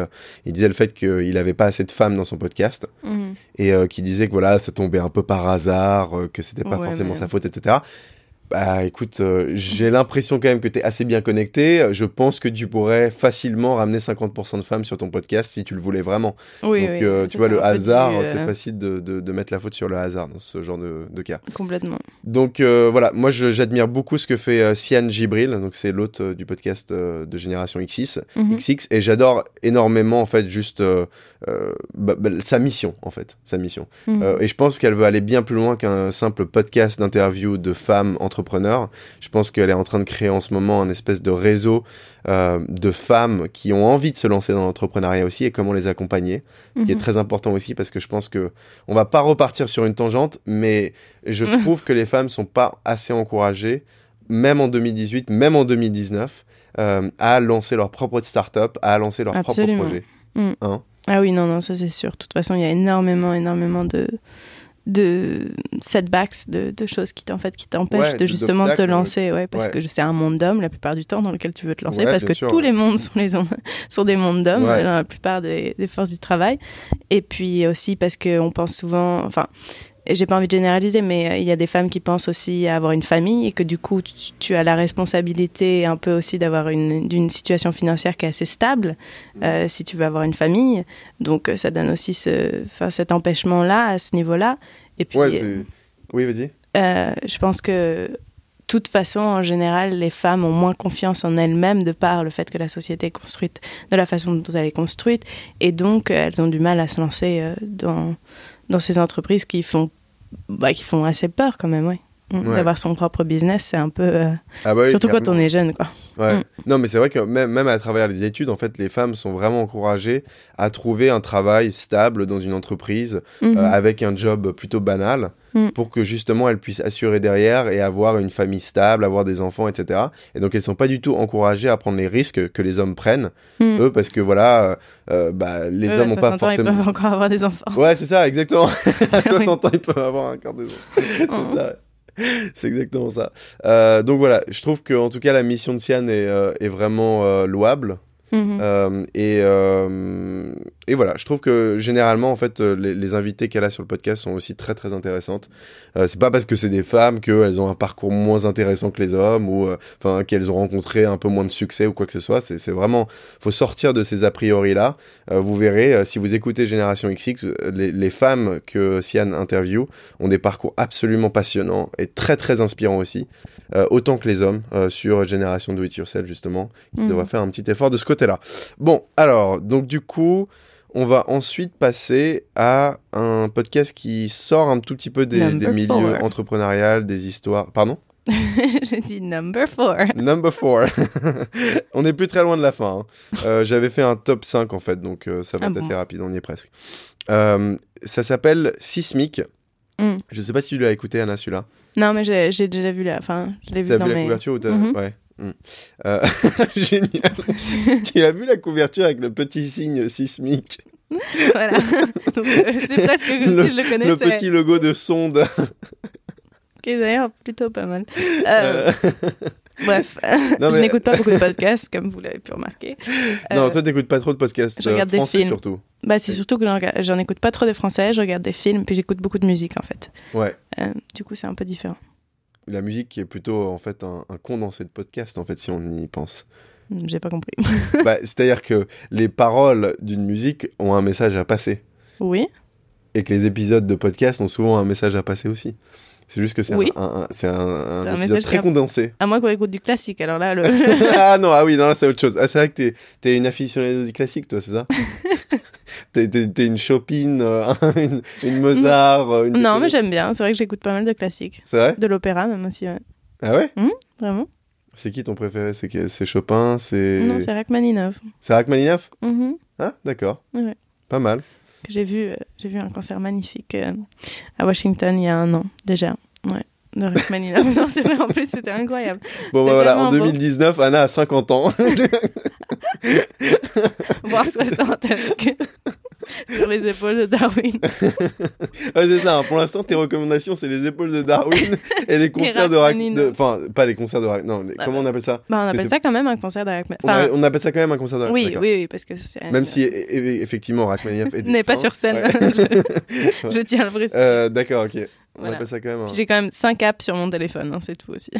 il disait le fait qu'il n'avait pas assez de femmes dans son podcast Mhm. et euh, qui disait que voilà, ça tombait un peu par hasard, que c'était pas Ouais, forcément mais- sa faute, etc. Bah écoute, euh, j'ai l'impression quand même que tu es assez bien connecté. Je pense que tu pourrais facilement ramener 50% de femmes sur ton podcast si tu le voulais vraiment. Oui, Donc oui, euh, tu vois, le hasard, du, c'est euh, facile de, de- de mettre la faute sur le hasard dans ce genre de, de cas. Complètement. Donc euh, voilà, moi j'admire beaucoup ce que fait Sian Gibril, donc c'est l'hôte du podcast de Génération XX, Mhm. XX, et j'adore énormément en fait juste bah, bah, sa mission en fait, sa mission. Mhm. Et je pense qu'elle veut aller bien plus loin qu'un simple podcast d'interview de femmes entrepreneurs. Je pense qu'elle est en train de créer en ce moment un espèce de réseau euh, de femmes qui ont envie de se lancer dans l'entrepreneuriat aussi et comment les accompagner. Ce qui est Mhm. très important aussi parce que je pense que on va pas repartir sur une tangente, mais je trouve que les femmes sont pas assez encouragées, même en 2018, même en 2019, euh, à lancer leur propre start-up, à lancer leur Absolument. propre projet. Ah oui, non, non, ça c'est sûr. De toute façon, il y a énormément, énormément de, de setbacks, de, de choses qui, en fait, qui t'empêchent Ouais, de justement te lancer. Ouais, parce ouais. que c'est un monde d'hommes la plupart du temps dans lequel tu veux te lancer. Parce que sûr, tous les mondes sont, les, sont des mondes d'hommes dans la plupart des, des forces du travail. Et puis aussi parce qu'on pense souvent. Enfin, j'ai pas envie de généraliser, mais euh, il y a des femmes qui pensent aussi à avoir une famille et que du coup, tu, tu as la responsabilité un peu aussi d'avoir une, d'une situation financière qui est assez stable euh, si tu veux avoir une famille. Donc, euh, ça donne aussi ce, enfin, cet empêchement-là, à ce niveau-là. Et puis, Ouais, oui, vas-y. euh, je pense que, de toute façon, en général, les femmes ont moins confiance en elles-mêmes de par le fait que la société est construite de la façon dont elle est construite. Et donc, elles ont du mal à se lancer dans, dans ces entreprises qui font, bah, qui font assez peur quand même, ouais. Mm, Ouais. D'avoir son propre business, c'est un peu. euh, Ah bah oui, surtout quand on est jeune, quoi. Ouais. Mm. Non, mais c'est vrai que même, même à travers les études, en fait, les femmes sont vraiment encouragées à trouver un travail stable dans une entreprise Mhm. euh, avec un job plutôt banal Mm. pour que justement elles puissent assurer derrière et avoir une famille stable, avoir des enfants, etc. Et donc elles sont pas du tout encouragées à prendre les risques que les hommes prennent, eux, parce que voilà, euh, bah, les Ouais, hommes n'ont pas 60 ans, forcément. Ils peuvent encore avoir des enfants. Ouais, c'est ça, exactement. à C'est 60 ans, ils peuvent avoir un quart de C'est Mhm. ça. C'est exactement ça. Euh, donc voilà, je trouve que en tout cas la mission de Sian est, euh, est vraiment euh, louable. Mhm. Euh, et, et voilà, je trouve que généralement, en fait, euh, les, les invités qu'elle a sur le podcast sont aussi très très intéressantes. Euh, c'est pas parce que c'est des femmes qu'elles ont un parcours moins intéressant que les hommes ou euh, enfin qu'elles ont rencontré un peu moins de succès ou quoi que ce soit. C'est c'est vraiment, faut sortir de ces a priori là. vous verrez, euh, si vous écoutez Génération XX, euh, les, les femmes que Sian interview ont des parcours absolument passionnants et très très inspirants aussi, euh, autant que les hommes euh, sur Génération Do It Yourself justement qui devrait faire un petit effort de ce côté-là. Bon, alors, donc du coup, on va ensuite passer à un podcast qui sort un tout petit peu des, milieux four. entrepreneuriales, des histoires. Pardon J'ai dit number four. Number 4. on n'est plus très loin de la fin. hein. Euh, J'avais fait un top 5 en fait, donc euh, ça va Ah être bon. assez rapide, on y est presque. Euh, ça s'appelle Sismic. Mm. Je sais pas si tu l'as écouté, Anna, celui-là. Non, mais j'ai déjà vu la. Enfin, je l'ai vu T'as dans vu la mes. couverture ou t'as... Mhm. Ouais. Mm. Euh, Génial. tu as vu la couverture avec le petit signe sismique? Voilà. Euh, c'est presque comme Le- si je le Le connaissais. petit logo de sonde. Qui est d'ailleurs plutôt pas mal. Euh, Bref, non, je n'écoute pas beaucoup de podcasts, comme vous l'avez pu remarquer. Non, Euh, toi, t'écoutes pas trop de podcasts je regarde des films. surtout. Bah, c'est surtout que j'en écoute pas trop des français, je regarde des films, puis j'écoute beaucoup de musique en fait. Ouais. Du coup, c'est un peu différent. La musique qui est plutôt en fait un, un condensé de podcast en fait si on y pense. J'ai pas compris. bah, C'est-à-dire que les paroles d'une musique ont un message à passer Oui. et que les épisodes de podcast ont souvent un message à passer aussi. C'est juste que c'est Oui. un, un- un, un épisode très condensé. À moins qu'on écoute du classique, alors là, le... ah non, ah oui, non, c'est autre chose. Ah, c'est vrai que t'es, t'es une aficionado du classique, toi, c'est ça t'es, une Chopin, euh, une, une Mozart. euh, une non, mais j'aime bien. C'est vrai que j'écoute pas mal de classiques. C'est vrai De l'opéra, même aussi, ouais. Ah ouais Vraiment C'est qui ton préféré? C'est, Chopin C'est, Non, c'est Rachmaninoff. c'est Rachmaninoff? Mhm. Ah, d'accord. Ouais. Pas mal. Que J'ai vu, euh, j'ai vu un concert magnifique euh, à Washington il y a un an, déjà. Ouais. De Rachmaninoff. non, c'est vrai, en plus, c'était incroyable. Bon, bah voilà, en vraiment beau. 2019, Anna a 50 ans. Voir 60 avec... sur les épaules de Darwin. Ouais, c'est ça, hein. pour l'instant, tes recommandations, c'est les épaules de Darwin et les concerts Rachmaninoff. de Enfin, pas les concerts de Non, les- Ah comment on appelle ça? Bah, on appelle ça quand même un concert de Rachmaninoff. on, appelle ça quand même un concert de oui, oui, oui, parce que c'est... Même si, e- e- effectivement, Rachmaninoff est n'est pas sur scène. Ouais. Je tiens à le préciser. Euh, D'accord, ok. On Voilà. appelle ça quand même. un- J'ai quand même 5 apps sur mon téléphone, hein, c'est tout aussi.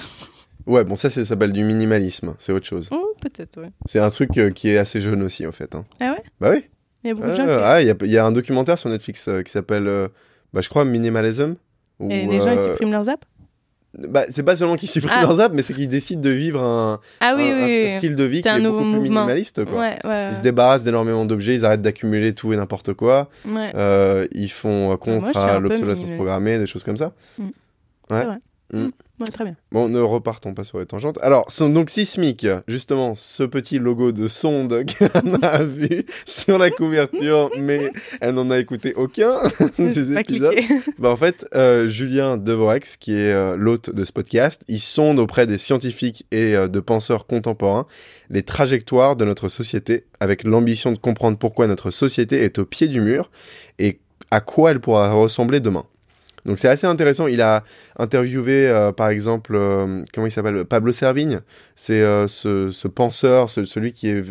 Ouais, bon, ça, ça s'appelle du minimalisme. C'est autre chose. Oh, peut-être, ouais. C'est un truc euh, qui est assez jeune aussi, en fait. hein. Ah ouais? Bah oui. Il y a beaucoup Ah, de gens qui... ah, il y, a- il y a un documentaire sur Netflix euh, qui s'appelle, euh, bah, je crois, Minimalism. où, Et les gens, ils euh, suppriment leurs apps bah, c'est pas seulement qu'ils suppriment Ah. leurs apps, mais c'est qu'ils décident de vivre un, Ah oui, un- oui, un oui. style de vie qui un est nouveau beaucoup plus minimaliste. Quoi. Ouais, ouais, Ils se débarrassent d'énormément d'objets, ils arrêtent d'accumuler tout et n'importe quoi. Euh, ils font euh, contre moi, à l'obsolescence programmée, des choses comme ça. Ouais, très bien. Bon, ne repartons pas sur les tangentes. Alors, donc Sismic, justement, ce petit logo de sonde qu'elle a vu sur la couverture, mais elle n'en a écouté aucun des épisodes. Bah, en fait, euh, Julien Devorex, qui est euh, l'hôte de ce podcast, il sonde auprès des scientifiques et euh, de penseurs contemporains les trajectoires de notre société avec l'ambition de comprendre pourquoi notre société est au pied du mur et à quoi elle pourra ressembler demain. Donc c'est assez intéressant. Il a interviewé, euh, par exemple, euh, comment il s'appelle Pablo Servigne. C'est euh, ce, ce penseur, ce- celui qui, est,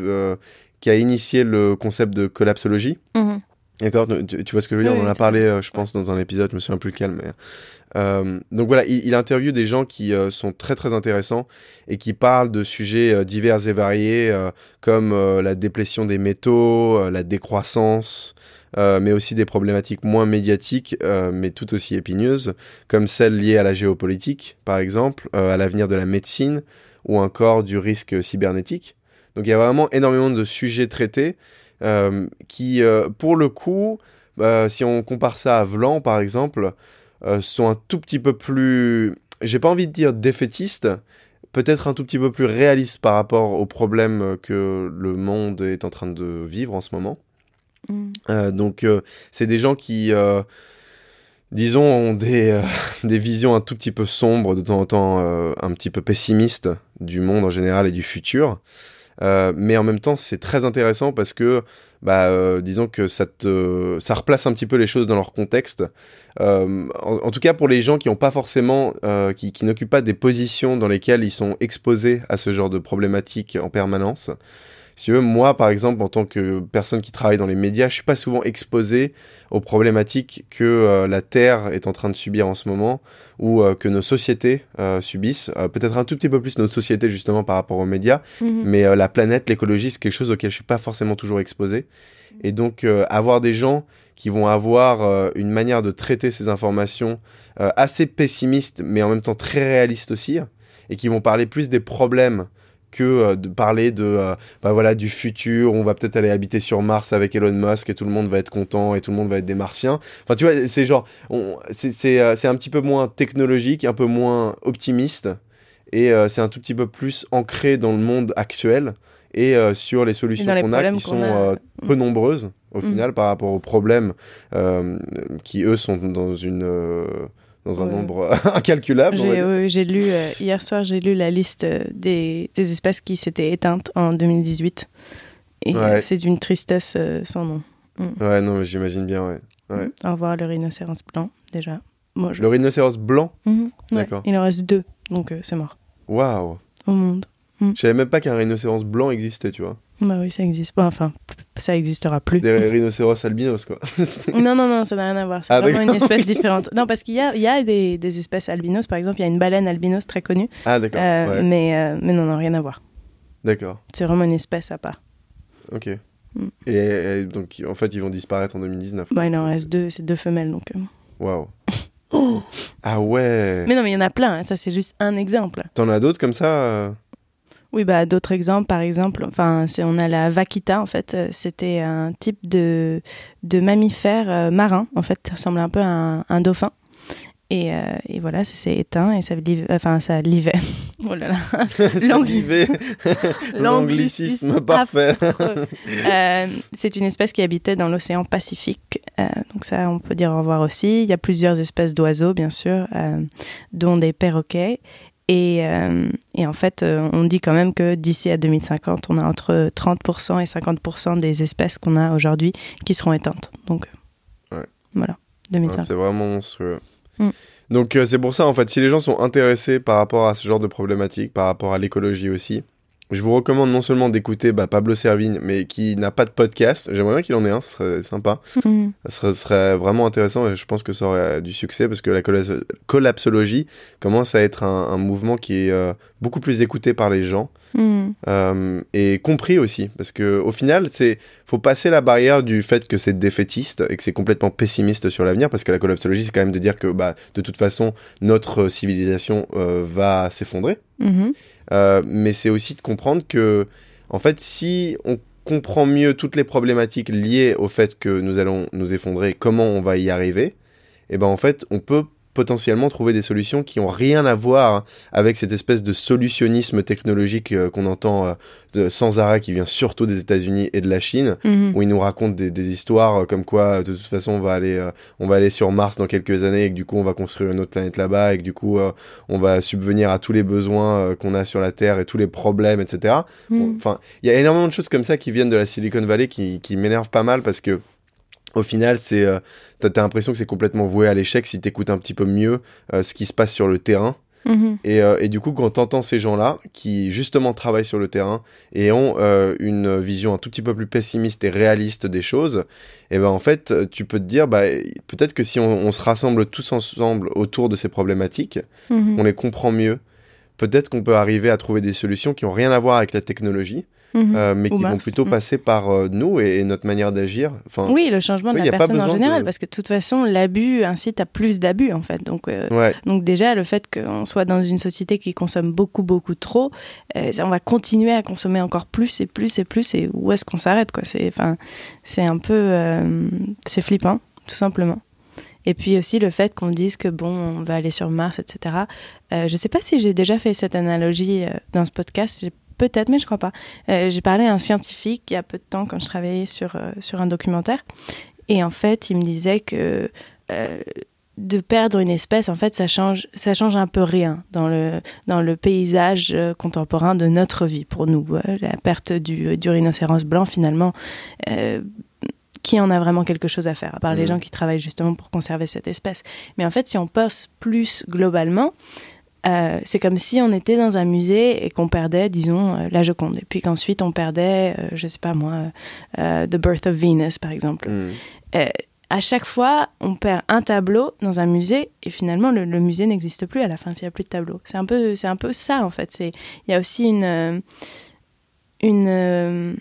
qui a initié le concept de collapsologie. Mhm. D'accord, tu, tu vois ce que je veux dire? Oui, On en a parlé, je pense, dans un épisode, je me souviens plus lequel, mais... Donc voilà, il, il interviewe des gens qui sont très très intéressants et qui parlent de sujets divers et variés comme la déplétion des métaux, la décroissance, euh, mais aussi des problématiques moins médiatiques euh, mais tout aussi épineuses comme celles liées à la géopolitique par exemple, euh, à l'avenir de la médecine ou encore du risque cybernétique. Donc il y a vraiment énormément de sujets traités qui, pour le coup, bah, si on compare ça à Vlan, par exemple, sont un tout petit peu plus, j'ai pas envie de dire défaitistes, peut-être un tout petit peu plus réalistes par rapport aux problèmes que le monde est en train de vivre en ce moment. Mhm. Euh, donc, euh, c'est des gens qui, euh, disons, ont des, visions un tout petit peu sombres, de temps en temps un petit peu pessimistes du monde en général et du futur. Mais en même temps, c'est très intéressant parce que, bah, disons que ça, replace un petit peu les choses dans leur contexte. En, tout cas, pour les gens qui n'occupent pas des positions dans lesquelles ils sont exposés à ce genre de problématiques en permanence. Si tu veux, moi, par exemple, en tant que personne qui travaille dans les médias, je suis pas souvent exposé aux problématiques que euh, la Terre est en train de subir en ce moment ou euh, que nos sociétés euh, subissent. Peut-être un tout petit peu plus nos sociétés, justement, par rapport aux médias. Mhm. Mais la planète, l'écologie, c'est quelque chose auquel je suis pas forcément toujours exposé. Et donc, avoir des gens qui vont avoir une manière de traiter ces informations assez pessimiste, mais en même temps très réaliste aussi, et qui vont parler plus des problèmes que euh, de parler de euh, bah voilà du futur on va peut-être aller habiter sur Mars avec Elon Musk et tout le monde va être content et tout le monde va être des martiens enfin tu vois c'est genre on- c'est c'est euh, c'est un petit peu moins technologique un peu moins optimiste et euh, c'est un tout petit peu plus ancré dans le monde actuel et euh, sur les solutions qu'on a qui sont a. euh, peu nombreuses au Mm. final par rapport aux problèmes qui eux sont dans une dans un Ouais. nombre incalculable on va J'ai lu, euh, hier soir, j'ai lu la liste euh, des, des espèces qui s'étaient éteintes en 2018. Et euh, c'est d'une tristesse euh, sans nom. ouais non mais j'imagine bien ouais Ouais. Au revoir le rhinocéros blanc, déjà. Moi, je... le rhinocéros blanc? Mhm. D'accord. Il en reste deux, donc euh, c'est mort. waouh Au monde. Je savais même pas qu'un rhinocéros blanc existait, tu vois. Bah oui, ça existe pas. Enfin, ça existera plus. Des rhinocéros albinos, quoi. Non, non, non, ça n'a rien à voir. C'est Ah, vraiment une espèce différente. Non, parce qu'il y a, il y a des, des espèces albinos. Par exemple, il y a une baleine albinos très connue. ah, d'accord. Euh, ouais. mais, euh, mais non, non, rien à voir. D'accord. C'est vraiment une espèce à part. Ok. Mm. Et, et donc, en fait, ils vont disparaître en 2019. Bah, il en reste deux, c'est deux femelles. Donc, euh, Waouh. Ah ouais. Mais non, mais il y en a plein. hein, Ça, c'est juste un exemple. T'en as d'autres comme ça Oui, bah d'autres exemples, par exemple, enfin, c'est- on a la vaquita, en fait, euh, c'était un type de, de mammifère euh, marin, en fait, ça ressemble un peu à un, un dauphin. Et, euh, et voilà, ça s'est éteint et ça, liv- enfin, ça livait. oh là là, L'angli- L'anglicisme parfait. Euh, c'est une espèce qui habitait dans l'océan Pacifique, euh, donc ça, on peut dire au revoir aussi. Il y a plusieurs espèces d'oiseaux, bien sûr, dont des perroquets. Et, euh, et en fait, euh, on dit quand même que d'ici à 2050, on a entre 30% et 50% des espèces qu'on a aujourd'hui qui seront éteintes. Donc euh, Ouais. voilà, Ouais, 2050. c'est vraiment monstrueux. Mm. Donc euh, c'est pour ça en fait, si les gens sont intéressés par rapport à ce genre de problématique, par rapport à l'écologie aussi, je vous recommande non seulement d'écouter bah, Pablo Servigne, mais qui n'a pas de podcast. J'aimerais bien qu'il en ait un, ce serait sympa. Mhm. Ça serait, serait vraiment intéressant et je pense que ça aurait du succès parce que la colla- collapsologie commence à être un, un mouvement qui est euh, beaucoup plus écouté par les gens. Mhm. Euh, et compris aussi parce que au final c'est faut passer la barrière du fait que c'est défaitiste et que c'est complètement pessimiste sur l'avenir parce que la collapsologie c'est quand même de dire que bah de toute façon notre civilisation euh, va s'effondrer Mhm. Euh, mais c'est aussi de comprendre que en fait si on comprend mieux toutes les problématiques liées au fait que nous allons nous effondrer comment on va y arriver et ben en fait on peut potentiellement trouver des solutions qui ont rien à voir avec cette espèce de solutionnisme technologique euh, qu'on entend euh, de, sans arrêt qui vient surtout des États-Unis et de la Chine Mhm. où ils nous racontent des, des histoires euh, comme quoi de toute façon on va aller on va aller sur Mars dans quelques années et que du coup on va construire une autre planète là-bas et que du coup on va subvenir à tous les besoins qu'on a sur la Terre et tous les problèmes etc. Mhm. Enfin, il y a énormément de choses comme ça qui viennent de la Silicon Valley qui, qui m'énervent pas mal parce que au final, c'est euh, t'as t'as l'impression que c'est complètement voué à l'échec si t'écoutes un petit peu mieux euh, ce qui se passe sur le terrain. Mhm. Et, euh, et du coup, quand t'entends ces gens-là qui justement travaillent sur le terrain et ont euh, une vision un tout petit peu plus pessimiste et réaliste des choses, et ben en fait, tu peux te dire, bah peut-être que si on, on se rassemble tous ensemble autour de ces problématiques, Mhm. on les comprend mieux. Peut-être qu'on peut arriver à trouver des solutions qui ont rien à voir avec la technologie, Mhm. euh, mais Ou qui vont plutôt Mm. passer par euh, nous et, et notre manière d'agir. Enfin, Oui, le changement de Oui, la personne en général, de- parce que de toute façon, l'abus incite à plus d'abus, en fait. Donc, euh, ouais, donc déjà, le fait qu'on soit dans une société qui consomme beaucoup, beaucoup trop, on va continuer à consommer encore plus et plus et plus, et où est-ce qu'on s'arrête, quoi? C'est un peu... c'est flippant, tout simplement. Et puis aussi le fait qu'on dise que, bon, on va aller sur Mars, etc. Euh, je sais pas si j'ai déjà fait cette analogie euh, dans ce podcast, j'ai Peut-être, mais je crois pas. Euh, j'ai parlé à un scientifique il y a peu de temps quand je travaillais sur, euh, sur un documentaire. Et en fait, il me disait que euh, de perdre une espèce, en fait, ça change, ça change un peu rien dans le, dans le paysage contemporain de notre vie pour nous. La perte du, du rhinocéros blanc, finalement, qui en a vraiment quelque chose à faire, à part les Mhm. gens qui travaillent justement pour conserver cette espèce. Mais en fait, si on pense plus globalement, euh, c'est comme si on était dans un musée et qu'on perdait, disons, euh, la Joconde. Et puis qu'ensuite on perdait, euh, je sais pas moi, euh, The Birth of Venus, par exemple. mm, Euh, à chaque fois, on perd un tableau dans un musée et finalement le, le musée n'existe plus à la fin s'il n'y a plus de tableau. C'est un peu, c'est un peu ça en fait. Il y a aussi une, euh, une, euh,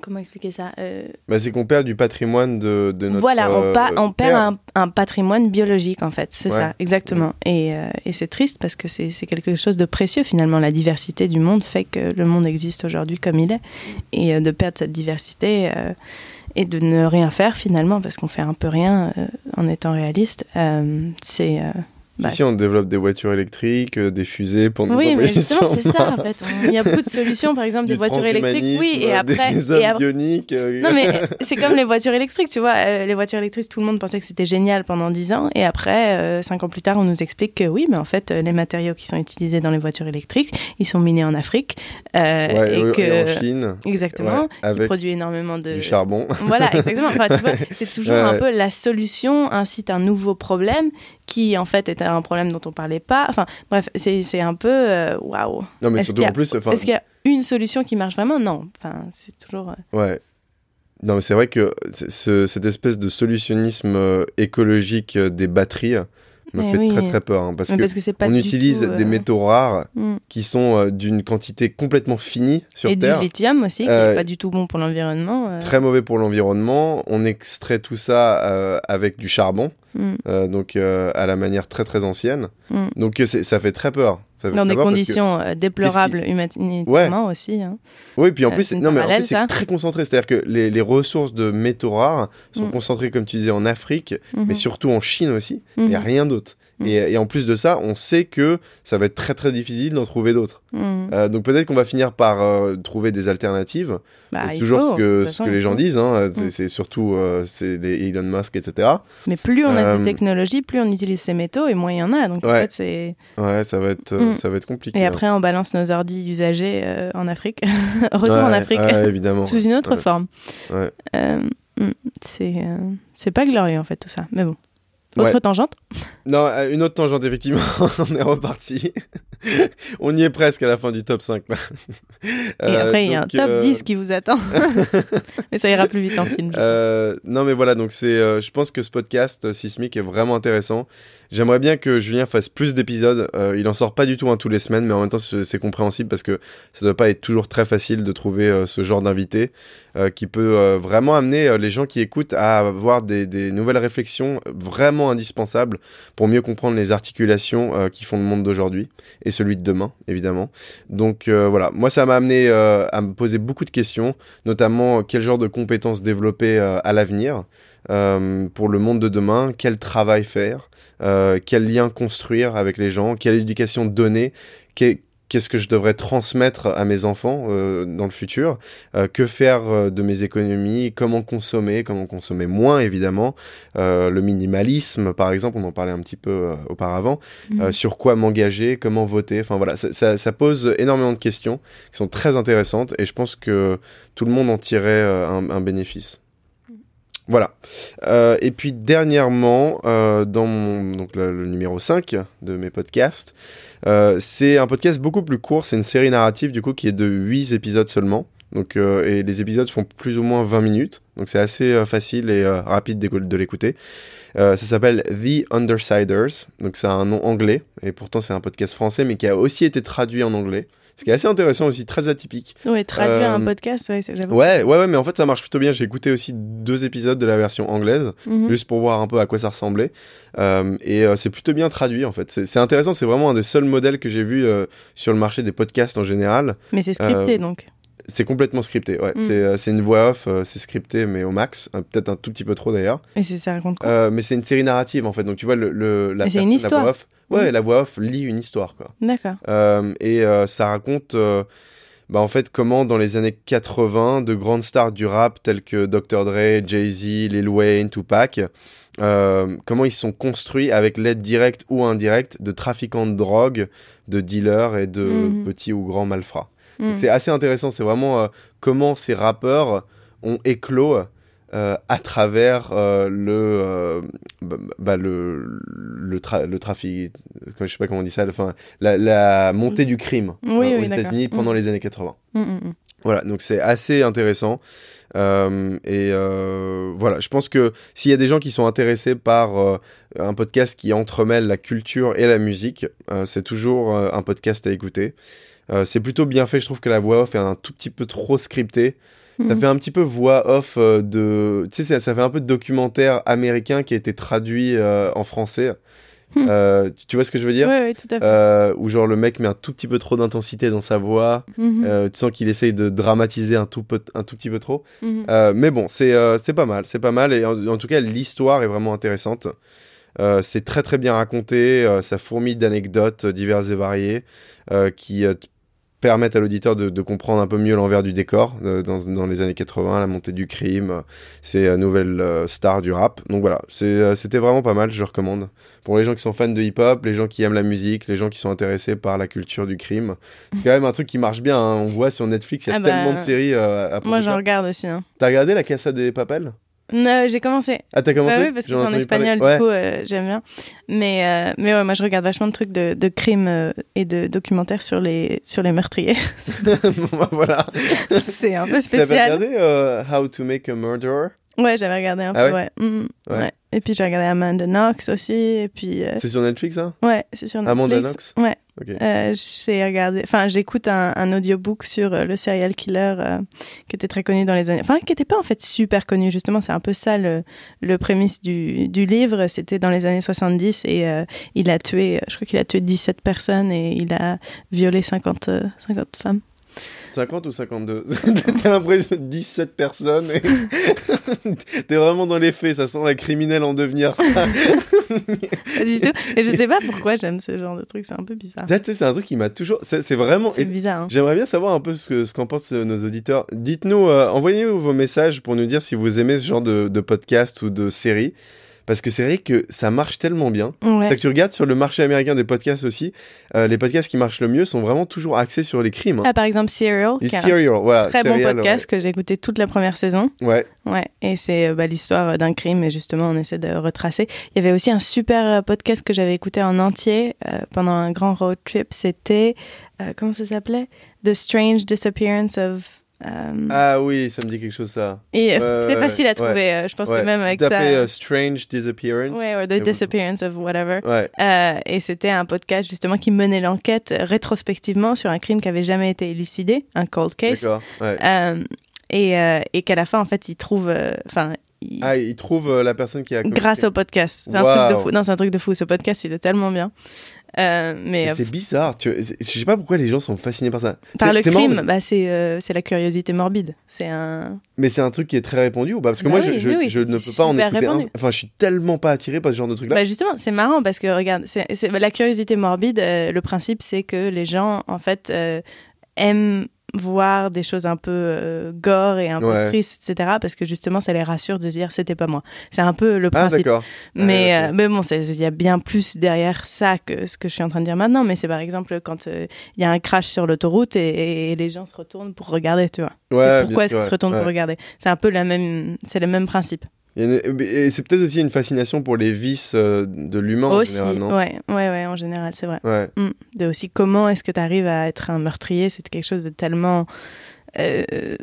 comment expliquer ça Euh, bah, c'est qu'on perd du patrimoine de, de notre. Voilà, on, euh, pa- on perd un, un patrimoine biologique en fait. C'est Ouais. ça, exactement. Et, euh, et c'est triste parce que c'est, quelque chose de précieux finalement. La diversité du monde fait que le monde existe aujourd'hui comme il est. Et euh, de perdre cette diversité. et de ne rien faire finalement parce qu'on fait un peu rien en étant réaliste c'est bah, si, on développe des voitures électriques, euh, des fusées pour nous oui mais justement c'est ça en fait. Il y a beaucoup de solutions par exemple des voitures électriques. Oui et après, des et hommes après- bioniques. euh, non mais c'est comme les voitures électriques tu vois. Euh, les voitures électriques tout le monde pensait que c'était génial pendant 10 ans. Et après euh, 5 ans plus tard on nous explique que oui mais en fait euh, les matériaux qui sont utilisés dans les voitures électriques ils sont minés en Afrique euh, ouais, et et, que et en Chine, exactement. Ouais, qui avec produit énormément de du charbon. Voilà, exactement. Enfin, c'est toujours Ouais, un peu la solution incite un nouveau problème qui, en fait, était un problème dont on parlait pas. Enfin, bref, c'est un peu euh, waouh. Non, mais Est-ce surtout qu'il y a- en plus, Est-ce qu'il y a une solution qui marche vraiment? Non. Enfin, c'est toujours. euh, Ouais. Non, mais c'est vrai que ce- cette espèce de solutionnisme euh, écologique euh, des batteries, me Eh fait oui. très très peur. hein, parce que parce on utilise tout, euh, des métaux rares mm. qui sont d'une quantité complètement finie sur Et Terre. du lithium aussi, qui Euh, est pas du tout bon pour l'environnement. Très mauvais pour l'environnement. On extrait tout ça avec du charbon, Mm. euh, donc euh, à la manière très très ancienne. Mm. Donc euh, ça fait très peur. Ça fait Dans très des peur parce que- conditions déplorables humanitairement aussi. hein. Oui, puis en plus, non, mais en parallèle, plus, c'est très concentré. C'est-à-dire que les, les ressources de métaux rares sont Mm. concentrées, comme tu disais, en Afrique, mais Mhm. surtout en Chine aussi. A Mhm. rien d'autre. Mm. Et, et en plus de ça, on sait que ça va être très très difficile d'en trouver d'autres. Mhm. Euh, donc peut-être qu'on va finir par euh, trouver des alternatives. Bah, c'est toujours faut, ce que, ce les gens disent. hein. C'est Mm. c'est surtout euh, c'est les Elon Musk, etc. Mais plus on a Euh, ces technologies, plus on utilise ces métaux et moins il y en a. Donc en fait, c'est. Ouais, ça va être, euh, Mm. ça va être compliqué. Et hein. après, on balance nos ordis usagés euh, en Afrique. Retour en Afrique. évidemment. Sous une autre forme. Ouais. Euh, mm, c'est euh, c'est pas glorieux en fait tout ça. Mais bon. Autre Ouais. tangente Non, euh, une autre tangente, effectivement. on est reparti. on y est presque à la fin du top 5. là. Et après, il y a un top euh, 10 qui vous attend. Mais ça ira plus vite en film. Euh, non mais voilà donc c'est euh, je pense que ce podcast euh, sismique est vraiment intéressant j'aimerais bien que Julien fasse plus d'épisodes il en sort pas du tout un tous les semaines mais en même temps c'est compréhensible parce que ça doit pas être toujours très facile de trouver ce genre d'invité qui peut vraiment amener les gens qui écoutent à avoir des, des nouvelles réflexions vraiment indispensables pour mieux comprendre les articulations euh, qui font le monde d'aujourd'hui et celui de demain évidemment. Donc euh, voilà. Moi ça m'a amené euh, à me poser beaucoup de questions notamment quel genre de compétences développer à l'avenir pour le monde de demain, quel travail faire, quel lien construire avec les gens, quelle éducation donner, qu'est-ce que je devrais transmettre à mes enfants euh, dans le futur, euh, que faire euh, de mes économies, comment consommer, comment consommer moins évidemment, euh, le minimalisme par exemple, on en parlait un petit peu euh, auparavant, Mhm. euh, sur quoi m'engager, comment voter, enfin voilà, ça, ça- ça pose énormément de questions qui sont très intéressantes et je pense que tout le monde en tirait un, un bénéfice. Voilà. Euh, et puis dernièrement, euh, dans mon, le, numéro 5 de mes podcasts, euh, c'est un podcast beaucoup plus court, c'est une série narrative du coup qui est de 8 épisodes seulement. Et les épisodes font plus ou moins 20 minutes, donc c'est assez facile et rapide de l'écouter. Ça s'appelle The Undersiders, donc c'est un nom anglais, et pourtant c'est un podcast français, mais qui a aussi été traduit en anglais. Ce qui est assez intéressant aussi, très atypique. Ouais, traduire Euh, un podcast, ouais, j'avoue. Ouais, ouais, ouais, mais en fait ça marche plutôt bien. J'ai écouté aussi deux épisodes de la version anglaise, Mhm. juste pour voir un peu à quoi ça ressemblait. Euh, et euh, c'est plutôt bien traduit en fait. C'est intéressant, c'est vraiment un des seuls modèles que j'ai vu euh, sur le marché des podcasts en général. Mais c'est scripté euh, donc. C'est complètement scripté, ouais. Mm. C'est euh, c'est une voix off, euh, c'est scripté, mais au max. Peut-être un tout petit peu trop d'ailleurs. Et c'est- ça raconte quoi? Euh, mais c'est une série narrative en fait. Donc tu vois, le, le- la, Mais c'est une personne- la histoire. voix off, ouais, Mm. la voix off lit une histoire quoi. D'accord. Euh, et euh, ça raconte bah, en fait comment dans les années 80 de grandes stars du rap telles que Dr Dre, Jay-Z, Lil Wayne, Tupac euh, comment ils sont construits avec l'aide directe ou indirecte de trafiquants de drogue, de dealers et de Mhm. petits ou grands malfrats. Donc, C'est assez intéressant, c'est vraiment euh, comment ces rappeurs ont éclos euh, à travers euh, le, euh, bah, bah, le, le, tra- le trafic, je sais pas comment on dit ça, enfin, la, la montée du crime Oui, oui, aux. États-Unis pendant Mhm. les années 80. Mhm, mhm. Voilà, donc c'est assez intéressant. Euh, et euh, voilà, je pense que s'il y a des gens qui sont intéressés par euh, un podcast qui entremêle la culture et la musique, c'est toujours un podcast à écouter. Euh, c'est plutôt bien fait, je trouve que la voix off est un tout petit peu trop scriptée. Ça Mhm. fait un petit peu voix off euh, de. Tu sais, ça, ça fait un peu de documentaire américain qui a été traduit euh, en français. Hmm. Euh, tu, vois ce que je veux dire? Oui, oui, tout à fait. euh, Où genre le mec met un tout petit peu trop d'intensité dans sa voix. Mhm, Euh, tu sens qu'il essaye de dramatiser un tout, peu- un tout petit peu trop. mhm. Mais bon, c'est pas mal, c'est pas mal. Et en, en tout cas, l'histoire est vraiment intéressante. C'est très très bien raconté, ça fourmille d'anecdotes diverses et variées qui permettent à l'auditeur de, de comprendre un peu mieux l'envers du décor euh, dans, dans les années 80, la montée du crime, euh, ces euh, nouvelles euh, stars du rap. Donc voilà, c'était vraiment pas mal, je le recommande. Pour les gens qui sont fans de hip-hop, les gens qui aiment la musique, les gens qui sont intéressés par la culture du crime, c'est quand même un truc qui marche bien. hein. On voit sur Netflix, il y a Ah bah, tellement de séries à Moi, j'en regarde aussi. Hein. T'as regardé la Casa des Papel Non, j'ai commencé. Ah, t'as commencé Bah oui, parce que c'est en parler. espagnol, du coup, euh, j'aime bien. Mais, euh, mais ouais, moi, je regarde vachement de trucs de, de crimes euh, et de documentaires sur les, sur les meurtriers. Bon, bah, voilà. c'est un peu T'avais spécial. regardé euh, How to Make a Murderer? Ouais, j'avais regardé un Ah peu, ouais? ouais. Ouais. Ouais. Et puis j'ai regardé Amanda Knox aussi. Et puis. C'est sur Netflix, ça Ouais, c'est sur Netflix. Amanda Knox? Ouais. Ok. Euh, j'écoute un, un audiobook sur euh, le serial killer euh, qui était très connu dans les années, enfin, qui n'était pas en fait super connu. Justement, c'est un peu ça le, le prémisse du, du livre. C'était dans les années 70 et euh, il a tué, je crois qu'il a tué 17 personnes et il a violé 50, euh, 50 femmes. 50 ou 52 T'as l'impression de 17 personnes. et- T'es vraiment dans les faits, ça sent la criminelle en devenir. Ça, Pas du tout. Et je sais pas pourquoi j'aime ce genre de truc. C'est un peu bizarre. C'est un truc qui m'a toujours. C'est vraiment. C'est bizarre. hein. J'aimerais bien savoir un peu ce que- ce qu'en pensent euh, nos auditeurs. Dites-nous, euh, envoyez-nous vos messages pour nous dire si vous aimez ce genre de, de podcast ou de série. Parce que c'est vrai que ça marche tellement bien. Ouais. Que tu regardes sur le marché américain des podcasts aussi, euh, les podcasts qui marchent le mieux sont vraiment toujours axés sur les crimes. hein. Ah, par exemple, Serial, serial, voilà. très bon podcast que j'ai écouté toute la première saison. Ouais. Ouais, et c'est euh, bah, l'histoire d'un crime et justement on essaie de retracer. Il y avait aussi un super euh, podcast que j'avais écouté en entier euh, pendant un grand road trip. C'était euh, comment ça s'appelait? The Strange Disappearance of. Euh, Ah oui, ça me dit quelque chose ça. et ouais, c'est ouais, facile à ouais. trouver. euh, je pense Ouais. que même avec ça. euh, Strange Disappearance. Ouais, or Et The vous- Disappearance of whatever. Ouais. Euh, et c'était un podcast justement qui menait l'enquête rétrospectivement sur un crime qui avait jamais été élucidé, un cold case. D'accord. Ouais. Euh, et euh, et qu'à la fin, en fait, il trouve. euh, Enfin. il- Ah, il trouve euh, la personne qui a. grâce au podcast. C'est un truc de fou. Non, c'est un truc de fou. Ce podcast, il est tellement bien. Euh, mais euh, C'est bizarre. Tu... Je sais pas pourquoi les gens sont fascinés par ça. par le c'est marrant, crime, bah, c'est euh, c'est la curiosité morbide. C'est un. Mais c'est un truc qui est très répandu ou pas? Parce que Bah moi, je, oui, je, oui, oui, je ne peux pas en écouter un. Enfin, je suis tellement pas attiré par ce genre de truc-là. Bah justement, c'est marrant parce que regarde, c'est c'est- la curiosité morbide. euh, le principe, c'est que les gens, en fait, aiment voir des choses un peu euh, gore et un peu tristes, etc. Parce que justement, ça les rassure de se dire c'était pas moi. C'est un peu le ah, principe. d'accord. Mais, euh, mais bon, il y a bien plus derrière ça que ce que je suis en train de dire maintenant. Mais c'est par exemple quand euh, il y a un crash sur l'autoroute et, et les gens se retournent pour regarder, tu vois. Ouais, pourquoi est-ce qu'ils se retournent pour regarder? C'est un peu la même, c'est le même principe. Et c'est peut-être aussi une fascination pour les vices euh, de l'humain en aussi, général, non? ouais, ouais, ouais, en général, c'est vrai. Ouais. Mm. De aussi comment est-ce que tu arrives à être un meurtrier? C'est quelque chose de tellement. euh,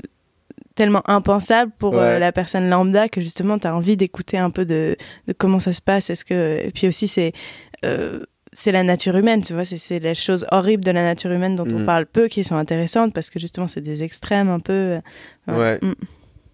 tellement impensable pour euh, la personne lambda que justement tu as envie d'écouter un peu de, de comment ça se passe est-ce que et puis aussi c'est euh, c'est la nature humaine tu vois c'est les choses horribles de la nature humaine dont on Mm. parle peu qui sont intéressantes parce que justement c'est des extrêmes un peu Ouais. Mm.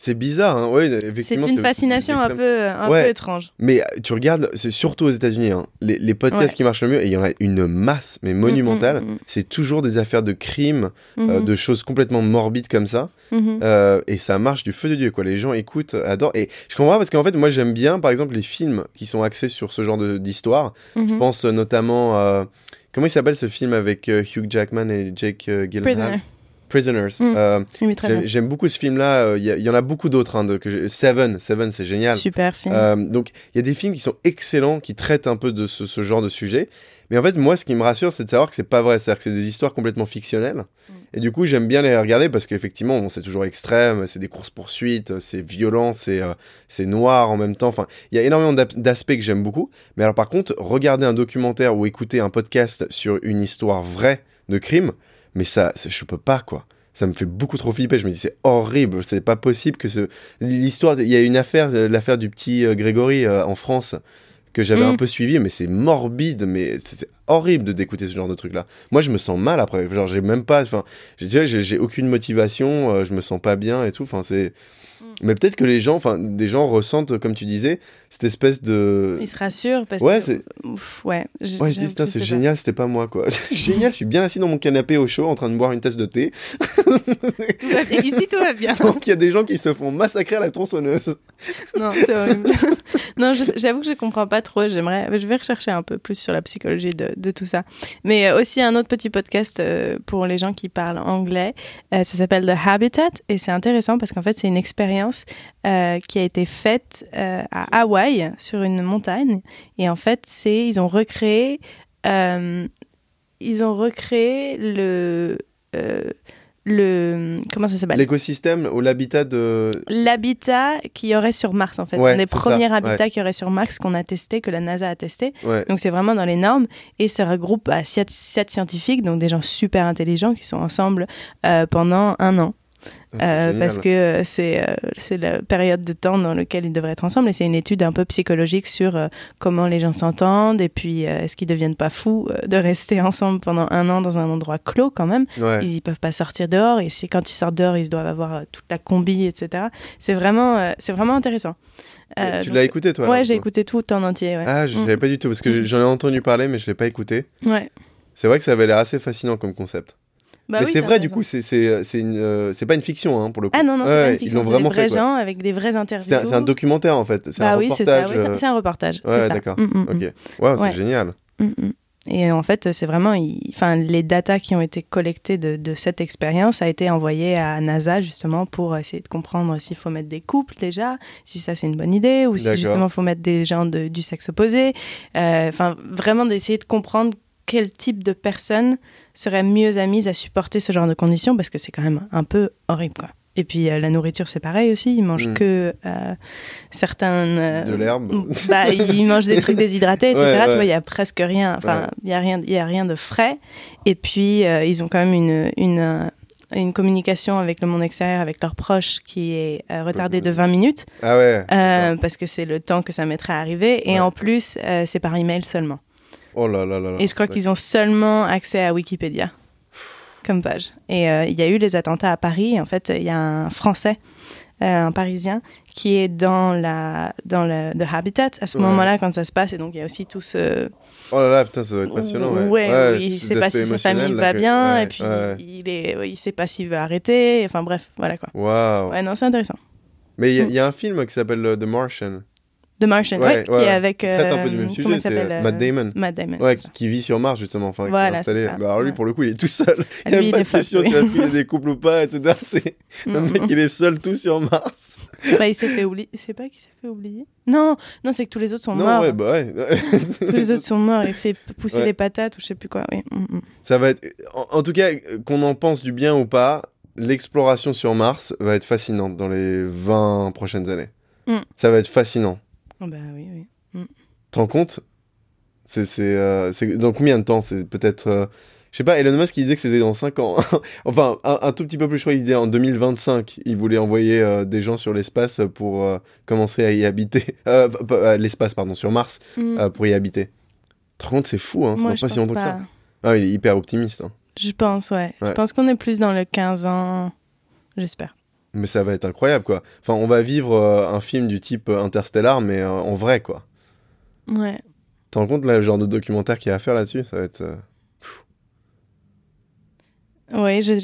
C'est bizarre, hein ouais, c'est une fascination un peu un Ouais. peu étrange Mais euh, tu regardes, c'est surtout aux États-Unis, hein, les, les podcasts Ouais. qui marchent le mieux, et il y en a une masse, mais monumentale. Mm, mm, C'est toujours des affaires de crimes, mm, euh, mhm, de choses complètement morbides comme ça. mhm. Euh, et ça marche du feu de Dieu, quoi. Les gens écoutent, adorent. Et je comprends parce qu'en fait, moi, j'aime bien, par exemple, les films qui sont axés sur ce genre d'histoire. Je Mhm. pense notamment. euh, comment il s'appelle ce film avec Hugh Jackman et Jake Gyllenhaal? Prisoner Prisoners. Mm. Euh, oui j'aime- beaucoup ce film-là. euh, Il y, en a beaucoup d'autres. hein, Seven, Seven, c'est génial. super film Euh, donc, il y a des films qui sont excellents, qui traitent un peu de ce, ce genre de sujet. Mais en fait, moi, ce qui me rassure, c'est de savoir que c'est pas vrai. C'est-à-dire que c'est des histoires complètement fictionnelles. Et du coup, j'aime bien les regarder parce qu'effectivement, bon, c'est toujours extrême. C'est des courses-poursuites, c'est violent, c'est euh, c'est noir en même temps. Enfin, il y a énormément d'aspects que j'aime beaucoup. Mais alors, par contre, regarder un documentaire ou écouter un podcast sur une histoire vraie de crime, mais ça, je peux pas, quoi. Ça me fait beaucoup trop flipper. Je me dis, c'est horrible. C'est pas possible que ce. L'histoire, il y a une affaire, euh, l'affaire du petit euh, Grégory euh, en France, que j'avais Mm. un peu suivi, mais c'est morbide, mais c'est horrible de d'écouter ce genre de truc-là. Moi, je me sens mal après. Genre, j'ai même pas. Enfin, j'ai aucune motivation, euh, je me sens pas bien et tout. Enfin, c'est. Mm. Mais peut-être que les gens, enfin, des gens ressentent, comme tu disais, cette espèce de. il se rassure parce Ouais, que Ouf, ouais Ouais, je dis, c'est génial, c'était pas moi, quoi. Génial, je suis bien assis dans mon canapé au chaud en train de boire une tasse de thé. Tout va bien. Ici, tout va bien. Donc, il y a des gens qui se font massacrer à la tronçonneuse. Non, c'est horrible. non, j'avoue que je comprends pas trop. J'aimerais, je vais rechercher un peu plus sur la psychologie de, de tout ça. Mais euh, aussi un autre petit podcast euh, pour les gens qui parlent anglais. Euh, ça s'appelle The Habitat et c'est intéressant parce qu'en fait c'est une expérience euh, qui a été faite euh, à Hawaï sur une montagne et en fait c'est ils ont recréé euh, ils ont recréé le le comment ça s'appelle? L'écosystème ou l'habitat de. l'habitat qu'il y aurait sur Mars en fait. Ouais, un des ça, premiers ouais. habitats qu'il y aurait sur Mars qu'on a testé, que la NASA a testé. Ouais. Donc c'est vraiment dans les normes et ça regroupe bah, sept, sept scientifiques, donc des gens super intelligents qui sont ensemble euh, pendant un an. Euh, génial. parce que euh, c'est euh, la période de temps dans laquelle ils devraient être ensemble et c'est une étude un peu psychologique sur euh, comment les gens s'entendent et puis euh, est-ce qu'ils deviennent pas fous euh, de rester ensemble pendant un an dans un endroit clos quand même Ouais. ils ne peuvent pas sortir dehors et c'est quand ils sortent dehors ils doivent avoir euh, toute la combi etc c'est vraiment euh, c'est vraiment intéressant Euh, tu l'as écouté toi ouais j'ai écouté tout en entier ouais, Ah, je Mm. savais pas du tout parce que j'en ai entendu parler, mais je l'ai pas écouté. ouais. C'est vrai que ça avait l'air assez fascinant comme concept. Bah mais oui, c'est vrai, du coup, c'est euh, pas une fiction hein, pour le coup. ah non non c'est Ouais, pas une ils l'ont vraiment des vrais fait. gens avec des vraies interviews C'est un, documentaire en fait. C'est bah un oui c'est ça reportage. c'est un reportage Ouais, d'accord. Mm, mm, mm. Ok. Waouh, Ouais. c'est génial. Mm. Et en fait, c'est vraiment, enfin, les datas qui ont été collectées de, de cette expérience a été envoyée à NASA justement pour essayer de comprendre s'il faut mettre des couples déjà, si ça c'est une bonne idée, ou si justement il faut mettre des gens de- du sexe opposé. Euh, Enfin, vraiment d'essayer de comprendre quel type de personnes seraient mieux amises à supporter ce genre de conditions, parce que c'est quand même un peu horrible, quoi. Et puis euh, la nourriture, c'est pareil aussi. Ils mangent Mm. que euh, certaines. euh, De l'herbe. bah, ils mangent des trucs déshydratés, etc. Ouais, Tu ouais. vois, il y a presque rien. Enfin, Ouais. il y a rien, il y a rien de frais. Et puis, euh, ils ont quand même une, une, euh, une communication avec le monde extérieur, avec leurs proches, qui est retardée de 20 minutes, Ah ouais. parce que c'est le temps que ça mettrait à arriver. Et Ouais. en plus, c'est par email seulement. Oh là là là là. Et je crois qu'ils ont seulement accès à Wikipédia comme page. Et euh, il y a eu les attentats à Paris. Et en fait, il y a un Français, euh, un Parisien, qui est dans, la, dans le The Habitat à ce Ouais. moment-là quand ça se passe. Et donc, il y a aussi tout ce... Oh là là, putain, ça doit être passionnant. Ouais, Ouais, oui, il tout sait pas si sa famille va que- bien. ouais, et puis, ouais. il est, ouais, il sait pas s'il veut arrêter. Enfin, bref, voilà quoi. Waouh. Ouais, non, c'est intéressant. Mais il y, a- Mm. il y a un film qui s'appelle euh, The Martian. The Martian, Ouais, ouais, qui ouais. est avec... Traite un peu du euh, même sujet, c'est euh, Matt Damon. Matt Damon. Ouais, qui, vit sur Mars justement. Enfin, qui est Voilà, installé. ça. Bah, alors lui, pour le coup, il est tout seul. Il n'y a lui, pas de question s'il va trouver des couples ou pas, etc. C'est... Le Mm, mec, il est seul tout sur Mars. Bah, il s'est fait oublier. C'est pas qu'il s'est fait oublier? Non, non, c'est que tous les autres sont non, morts. ouais, bah ouais. Tous les autres sont morts. Il fait pousser des patates ou je sais plus quoi. Oui. Mm, mm. Ça va être. En, en tout cas, qu'on en pense du bien ou pas, l'exploration sur Mars va être fascinante dans les 20 prochaines années. Mm. Ça va être fascinant. Oh, bah oui, oui. te rends compte? C'est c'est, euh, c'est dans combien de temps? C'est peut-être. euh, je sais pas, Elon Musk il disait que c'était dans 5 ans. enfin, un, un tout petit peu plus, je crois, il disait en 2025. Il voulait envoyer euh, des gens sur l'espace pour euh, commencer à y habiter. L'espace, pardon, sur Mars, Mm. pour y habiter. Tu te rends compte, c'est fou, hein, Moi, dans je pas si longtemps que ça. pas. Ah, il est hyper optimiste. hein. Je pense, ouais. Ouais. Je pense qu'on est plus dans le 15 ans. J'espère. Mais ça va être incroyable, quoi. Enfin, on va vivre euh, un film du type euh, Interstellar, mais euh, en vrai, quoi. Ouais. Tu te rends compte, là, le genre de documentaire qu'il y a à faire là-dessus Ça va être. euh, Oui, j'ai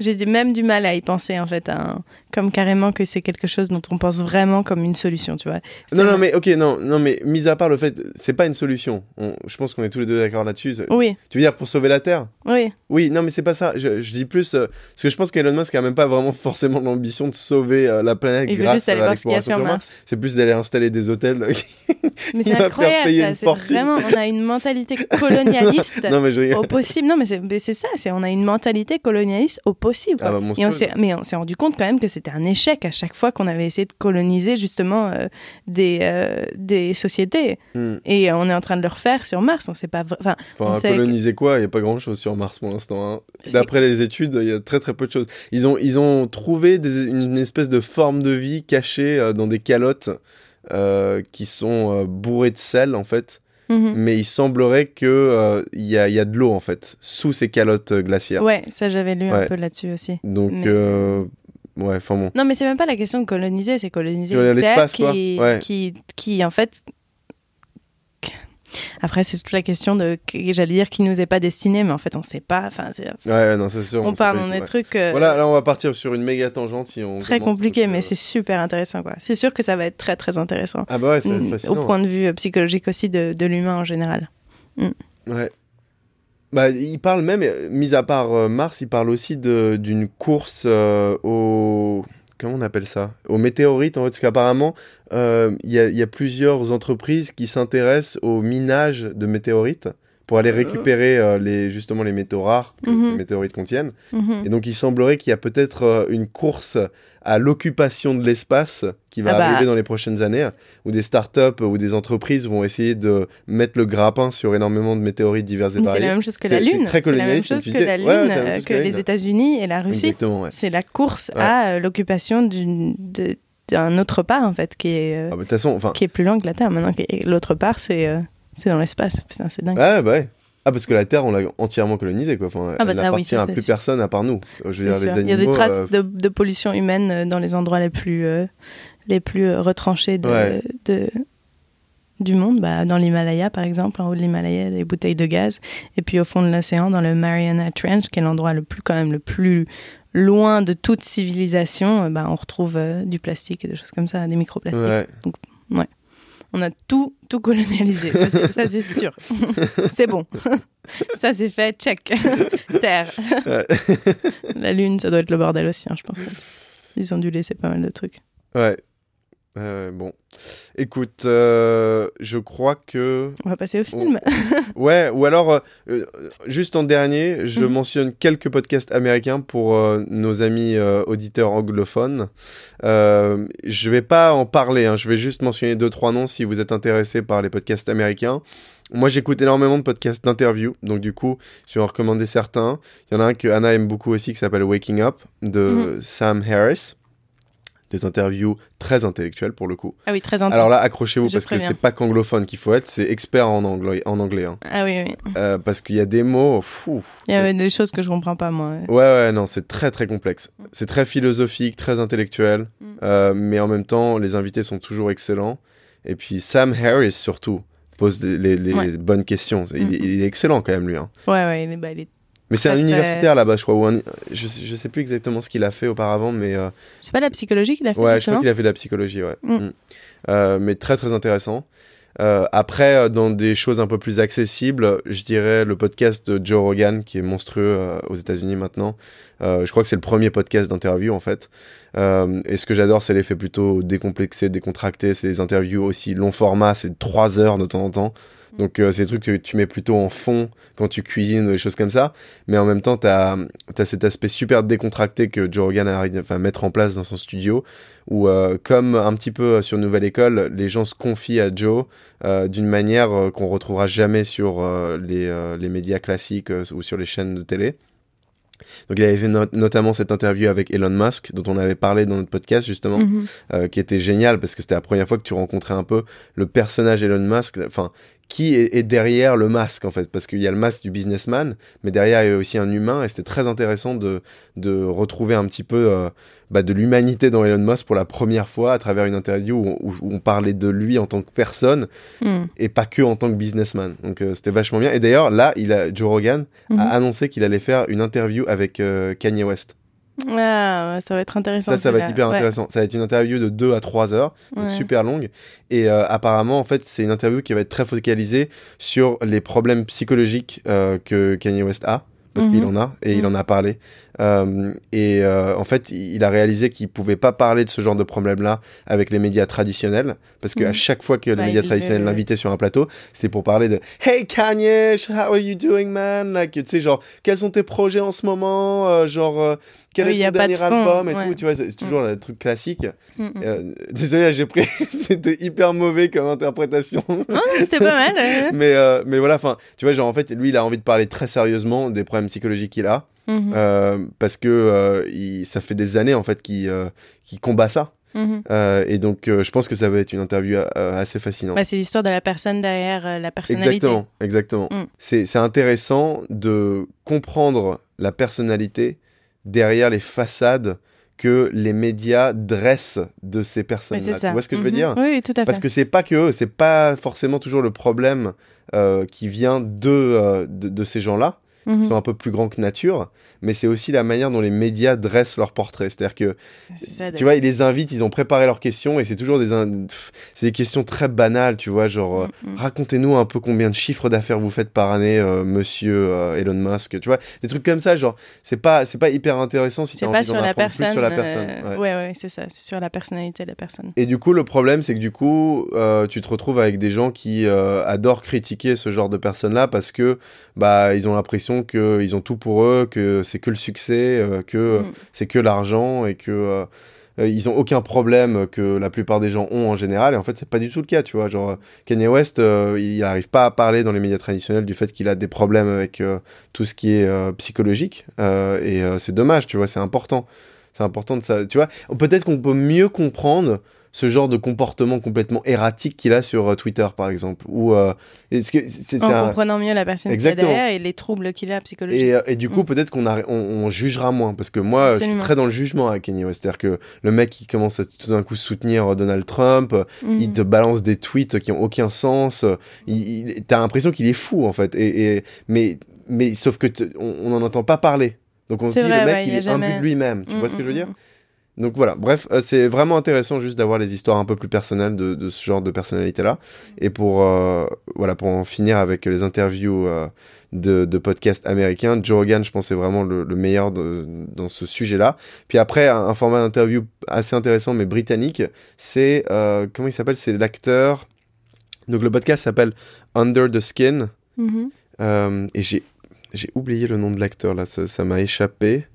j'ai- même du mal à y penser, en fait. hein. Comme carrément que c'est quelque chose dont on pense vraiment comme une solution, tu vois. Non, non, mais ok, non, non, mais mis à part le fait, c'est pas une solution. On- je pense qu'on est tous les deux d'accord là-dessus. Oui, Tu veux dire pour sauver la Terre? Oui. Oui, non, mais c'est pas ça. Je, je dis plus euh, parce que je pense qu'Elon Musk a même pas vraiment forcément l'ambition de sauver euh, la planète Il veut grâce juste aller à voir ce qu'il y a l'exploration sur sur Mars. C'est plus d'aller installer des hôtels. Mais Il c'est incroyable, payer ça. C'est vraiment, on a une mentalité colonialiste non, mais je au possible. Non, mais c'est mais c'est ça. C'est on a une mentalité colonialiste au possible. Ah bah, Et on monstrueux. s'est, mais on s'est rendu compte quand même que c'était un échec à chaque fois qu'on avait essayé de coloniser justement euh, des, euh, des sociétés. Hmm. Et on est en train de le refaire sur Mars. On sait pas. Enfin, on que- coloniser quoi? Il y a pas grand-chose sur Mars pour l'instant. hein. D'après les études, il y a très très peu de choses. Ils ont, ils ont trouvé des- une espèce de forme de vie cachée euh, dans des calottes qui sont bourrées de sel en fait. Mhm. mais il semblerait que euh, il y, a, y a de l'eau en fait sous ces calottes euh, glaciaires. Ouais, ça j'avais lu un peu là-dessus aussi. Donc Mais- euh, ouais, enfin bon. Non, mais c'est même pas la question de coloniser, c'est coloniser l'espace, quoi qui, Ouais. qui, qui, en fait. Après, c'est toute la question de, j'allais dire, qui nous est pas destiné, mais en fait, on sait pas. Enfin, c'est- Ouais, ouais, non, c'est sûr. on parle dans des ouais. trucs euh, Voilà, là on va partir sur une méga tangente si on. très donc, mais euh, c'est super intéressant, quoi. C'est sûr que ça va être très, très intéressant. Ah bah ouais, ça va être Mm, Au point de vue euh, psychologique aussi de, de l'humain en général. Ouais. Bah, il parle même, euh, mis à part euh, Mars, il parle aussi de- d'une course euh, au. Comment on appelle ça? Aux météorites, en fait, parce qu'apparemment, euh, il y, a, il y a plusieurs entreprises qui s'intéressent au minage de météorites, pour aller récupérer euh, les, justement les métaux rares que Mhm. ces météorites contiennent. Mhm. Et donc il semblerait qu'il y a peut-être euh, une course à l'occupation de l'espace qui va Ah bah. arriver dans les prochaines années, où des startups ou des entreprises vont essayer de mettre le grappin sur énormément de météorites diverses et Mais C'est variées. la même chose que la Lune. très C'est la même chose que la. Lune, Ouais, la euh, que que la les. États-Unis et la Russie. Ouais. C'est la course Ouais. à euh, l'occupation d'une- d'un autre part, en fait, qui est, euh, Ah bah, façon, qui est plus loin que la Terre. Maintenant, l'autre part, c'est euh, c'est dans l'espace. Putain, c'est dingue. Ouais, bah ouais. Ah, parce que la Terre, on l'a entièrement colonisée, quoi. Enfin, Ah bah elle ça, oui, n'appartient ça, à c'est plus sûr. personne à part nous. Je veux dire, Il y a des animaux, traces euh, de, de pollution humaine euh, dans les endroits les plus, euh, les plus euh, retranchés de, Ouais. de- du monde. Bah, dans l'Himalaya, par exemple, en haut de l'Himalaya, il y a des bouteilles de gaz. Et puis au fond de l'océan, dans le Mariana Trench, qui est l'endroit le plus, quand même, le plus loin de toute civilisation, euh, bah, on retrouve euh, du plastique et des choses comme ça, des microplastiques. Ouais. On a tout, tout colonialisé, ça c'est- sûr. c'est bon. ça c'est fait, check. Terre. La Lune, ça doit être le bordel aussi, hein, je pense. Ils ont dû laisser pas mal de trucs. Ouais. Euh, bon. Écoute, euh, je crois que. On va passer au film. Ouais, ou alors, euh, euh, juste en dernier, je Mhm. mentionne quelques podcasts américains pour nos amis auditeurs anglophones. Euh, je vais pas en parler, hein, je vais juste mentionner deux, trois noms si vous êtes intéressés par les podcasts américains. Moi, j'écoute énormément de podcasts d'interviews, donc du coup, je vais en recommander certains. Il y en a un que Anna aime beaucoup aussi qui s'appelle Waking Up de Sam Harris. Des interviews très intellectuelles pour le coup. Ah oui, très. Alors là, accrochez-vous parce que préviens. c'est pas qu'anglophone qu'il faut être, c'est expert en anglais. En anglais hein. Ah oui, oui. Euh, parce qu'il y a des mots. Fou. Il y avait des choses que je comprends pas, moi. Ouais, ouais, non, c'est très très complexe. C'est très philosophique, très intellectuel, Mm. euh, mais en même temps, les invités sont toujours excellents. Et puis Sam Harris, surtout, pose des- les, les Ouais. bonnes questions. Il, Mm. il est excellent quand même, lui. hein. Ouais, ouais, il est, bah, il est- Mais c'est un universitaire là-bas, je crois. Ou un- je, sais- je sais plus exactement ce qu'il a fait auparavant, mais euh, C'est pas la psychologie qu'il a fait, ouais, je crois qu'il a fait de la psychologie, ouais. Mm. Mm. Euh, mais très très intéressant. Euh, après, euh, dans des choses un peu plus accessibles, je dirais le podcast de Joe Rogan, qui est monstrueux euh, aux États-Unis maintenant. Euh, je crois que c'est le premier podcast d'interview en fait. Euh, et ce que j'adore, c'est l'effet plutôt décomplexé, décontracté. C'est des interviews aussi long format, c'est trois heures de temps en temps. Donc euh, c'est des trucs que tu mets plutôt en fond quand tu cuisines ou des choses comme ça. Mais en même temps, tu as, cet aspect super décontracté que Joe Rogan a à mettre en place dans son studio. Où, euh, comme un petit peu sur Nouvelle École, les gens se confient à Joe euh, d'une manière euh, qu'on retrouvera jamais sur euh, les, euh, les médias classiques euh, ou sur les chaînes de télé. Donc il avait fait no- notamment cette interview avec Elon Musk, dont on avait parlé dans notre podcast justement, Mhm. euh, qui était génial parce que c'était la première fois que tu rencontrais un peu le personnage Elon Musk, enfin qui est, est derrière le masque en fait, parce qu'il y a le masque du businessman, mais derrière il y a aussi un humain et c'était très intéressant de, de retrouver un petit peu euh, bah, de l'humanité dans Elon Musk pour la première fois à travers une interview où, on parlait de lui en tant que personne Mhm. et pas que en tant que businessman. Donc euh, c'était vachement bien. Et d'ailleurs là, il a, Joe Rogan Mhm. a annoncé qu'il allait faire une interview avec euh, Kanye West. Ah, ouais, ça va être intéressant. Ça, ça va être hyper Ouais, intéressant. Ça va être une interview de 2 à 3 heures, donc super longue. Et euh, apparemment, en fait, c'est une interview qui va être très focalisée sur les problèmes psychologiques euh, que Kanye West a. Parce Mhm. qu'il en a, et il en a parlé. Euh, et en fait, il a réalisé qu'il pouvait pas parler de ce genre de problème-là avec les médias traditionnels. Parce qu'à Mhm. chaque fois que les Bah, médias traditionnels l'invitaient sur un plateau, c'était pour parler de Hey Kanye, how are you doing, man? Like, tu sais, genre, quels sont tes projets en ce moment? Genre, quel Oui, y est a ton de dernier fond, album et ouais. tout? Tu vois, c'est toujours le truc classique. Mhm. Euh, désolé, j'ai pris. C'était hyper mauvais comme interprétation. Non, c'était pas mal. euh. mais, euh, mais voilà, enfin, tu vois, genre, en fait, lui, il a envie de parler très sérieusement des problèmes psychologiques qu'il a. Mhm. euh, parce que il- ça fait des années, en fait, qu'il qu'il combat ça. Mhm. Euh, et donc, euh, je pense que ça va être une interview euh, assez fascinante. Bah, c'est l'histoire de la personne derrière la personnalité. Exactement, exactement. Mm. C'est c'est intéressant de comprendre la personnalité derrière les façades que les médias dressent de ces personnes-là. Tu vois ce que je veux Mhm. dire? Oui, oui, tout à fait. Parce que c'est pas que eux, c'est pas forcément toujours le problème euh, qui vient de, euh, de, de ces gens-là. Mhm. qui sont un peu plus grands que nature, mais c'est aussi la manière dont les médias dressent leur portrait. C'est-à-dire que, ça, tu vois, ils les invitent, ils ont préparé leurs questions, et c'est toujours des, in- c'est des questions très banales, tu vois, genre, euh, Mm, mm. racontez-nous un peu combien de chiffres d'affaires vous faites par année, euh, monsieur euh, Elon Musk, tu vois, des trucs comme ça, genre, c'est pas, c'est pas hyper intéressant si t'as pas envie sur d'en la personne. sur la personne. ouais. ouais, ouais, c'est ça. C'est sur la personnalité de la personne. Et du coup, le problème, c'est que du coup, tu te retrouves avec des gens qui adorent critiquer ce genre de personnes-là parce que bah ils ont l'impression que ils ont tout pour eux, que c'est que le succès, euh, que Mm. c'est que l'argent et que euh, euh, ils ont aucun problème que la plupart des gens ont en général. Et en fait, c'est pas du tout le cas, tu vois. Genre Kanye West, euh, il n'arrive pas à parler dans les médias traditionnels du fait qu'il a des problèmes avec euh, tout ce qui est euh, psychologique. Euh, et euh, c'est dommage, tu vois. C'est important. C'est important de ça. Tu vois, peut-être qu'on peut mieux comprendre ce genre de comportement complètement erratique qu'il a sur euh, Twitter, par exemple. Ou euh, est-ce que c'est c'est En un- comprenant mieux la personne qui est derrière et les troubles qu'il a psychologiques. et, euh, et du coup, Mm. peut-être qu'on on, on jugera moins. Parce que moi, je suis très dans le jugement avec Kanye West. C'est-à-dire que le mec qui commence à tout d'un coup soutenir Donald Trump, Mm. il te balance des tweets qui ont aucun sens. Il, il- T'as l'impression qu'il est fou, en fait. Et, et- mais, mais sauf que on n'en entend pas parler. Donc on se dit, vrai, le mec, ouais, il est imbu jamais- de lui-même. Tu Mm, vois ce que je veux dire? Donc voilà, bref, euh, c'est vraiment intéressant juste d'avoir les histoires un peu plus personnelles de, de ce genre de personnalité-là. Et pour, euh, voilà, pour en finir avec les interviews euh, de, de podcasts américains, Joe Rogan, je pense, c'est vraiment le, le meilleur de- dans ce sujet-là. Puis après, un, un format d'interview assez intéressant, mais britannique, c'est, comment il s'appelle? C'est l'acteur... Donc le podcast s'appelle Under the Skin. Mhm. Euh, et j'ai j'ai oublié le nom de l'acteur, là, ça ça m'a échappé.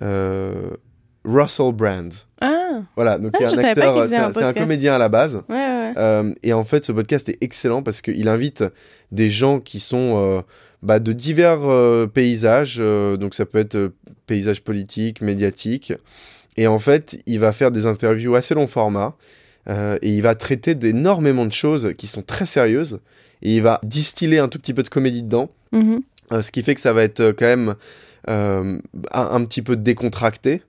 Euh, Russell Brand. Ah, Voilà, donc Ah, il y a un acteur, c'est un comédien à la base. ouais, ouais. Euh, et en fait, ce podcast est excellent parce qu'il invite des gens qui sont euh, bah, de divers euh, paysages. donc ça peut être paysage politique, médiatique. Et en fait, il va faire des interviews assez long format. et il va traiter d'énormément de choses qui sont très sérieuses. Et il va distiller un tout petit peu de comédie dedans. Mhm. Euh, ce qui fait que ça va être quand même un, un petit peu décontracté.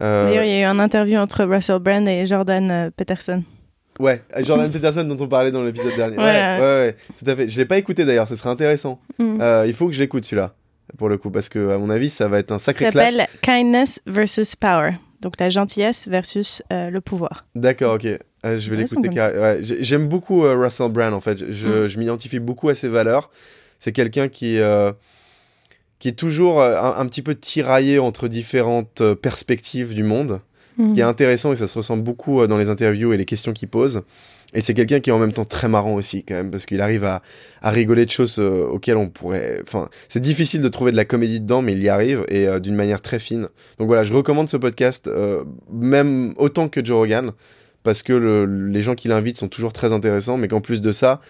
Euh, D'ailleurs, il y a eu un interview entre Russell Brand et Jordan euh, Peterson. Ouais, Jordan Peterson dont on parlait dans l'épisode dernier. Ouais, Ouais, ouais, tout à fait. Je l'ai pas écouté d'ailleurs, ce serait intéressant. Mhm. Euh, il faut que je l'écoute celui-là, pour le coup, parce que à mon avis, ça va être un Ça sacré clash. s'appelle Kindness versus Power. Donc la gentillesse versus euh, le pouvoir. D'accord, ok. Euh, je vais l'écouter. ouais, j'ai- J'aime beaucoup Russell Brand en fait. Je, Mm. je m'identifie beaucoup à ses valeurs. C'est quelqu'un qui, qui est toujours euh, un, un petit peu tiraillé entre différentes euh, perspectives du monde. Ce qui est intéressant et ça se ressent beaucoup euh, dans les interviews et les questions qu'il pose. Et c'est quelqu'un qui est en même temps très marrant aussi quand même parce qu'il arrive à, à rigoler de choses euh, auxquelles on pourrait... Enfin, c'est difficile de trouver de la comédie dedans mais il y arrive et euh, d'une manière très fine. Donc voilà, je recommande ce podcast euh, même autant que Joe Rogan parce que le- les gens qui l'invitent sont toujours très intéressants mais qu'en plus de ça,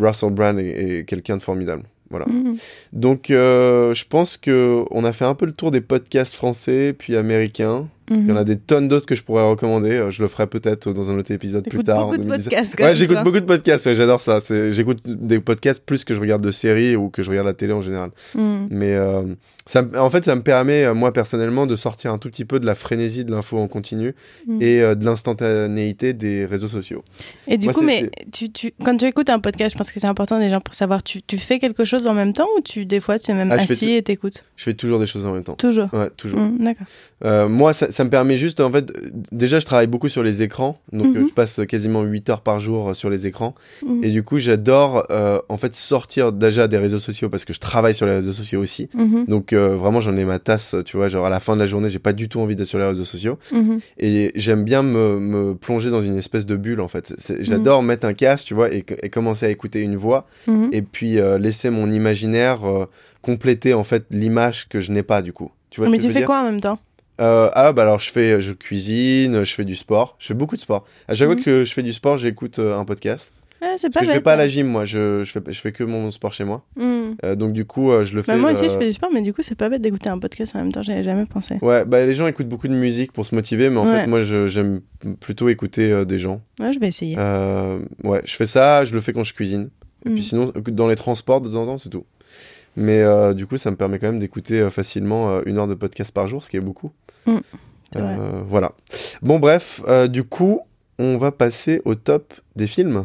Russell Brand est, est quelqu'un de formidable. Voilà. Mhm. Donc euh, je pense que on a fait un peu le tour des podcasts français puis américains. Il y en a des tonnes d'autres que je pourrais recommander. Euh, Je le ferai peut-être dans un autre épisode plus tard. beaucoup en de 2017. podcasts, Ouais, j'écoute beaucoup de podcasts. ouais, J'adore ça. J'écoute des podcasts plus que je regarde de séries ou que je regarde la télé en général. Mhm. Mais euh, ça, en fait, ça me permet, euh, moi personnellement, de sortir un tout petit peu de la frénésie de l'info en continu Mhm. et euh, de l'instantanéité des réseaux sociaux. Et du Moi, coup, mais tu, tu, quand tu écoutes un podcast, je pense que c'est important déjà pour savoir, tu, tu fais quelque chose en même temps ou tu, des fois, tu es même Ah, assis et t'écoutes? Je fais toujours des choses en même temps. Toujours? Ouais, toujours. Mhm, D'accord. Euh, moi, ça, ça me permet juste, en fait, déjà, je travaille beaucoup sur les écrans, donc euh, Mhm. je passe quasiment 8 heures par jour euh, sur les écrans, Mhm. et du coup, j'adore, euh, en fait, sortir déjà des réseaux sociaux, parce que je travaille sur les réseaux sociaux aussi, Mhm. donc euh, vraiment, j'en ai ma tasse, tu vois, genre à la fin de la journée, j'ai pas du tout envie d'être sur les réseaux sociaux, Mhm. et j'aime bien me, me plonger dans une espèce de bulle, en fait. Mhm. J'adore mettre un casque, tu vois, et, et commencer à écouter une voix, Mhm. et puis euh, laisser mon imaginaire compléter, en fait, l'image que je n'ai pas, du coup. Tu vois Mais tu fais quoi en même temps? Euh, ah bah alors je fais je cuisine, je fais du sport, je fais beaucoup de sport. À chaque Mhm. fois que je fais du sport, j'écoute euh, un podcast. Ah, C'est Parce pas que je vais pas à la gym moi, je, je fais je fais que mon sport chez moi. Mhm. Euh, donc du coup je le fais. Bah, moi aussi, je fais du sport, mais du coup, c'est pas bête d'écouter un podcast en même temps. J'avais jamais pensé. Ouais, bah les gens écoutent beaucoup de musique pour se motiver, mais en Ouais. fait moi j'aime plutôt écouter des gens. Ouais, je vais essayer. Ouais, je fais ça, je le fais quand je cuisine. Et Mhm. puis sinon écoute, dans les transports de temps en temps c'est tout. Mais euh, du coup ça me permet quand même d'écouter euh, facilement euh, une heure de podcast par jour, ce qui est beaucoup. Euh, voilà. Bon bref, du coup on va passer au top des films.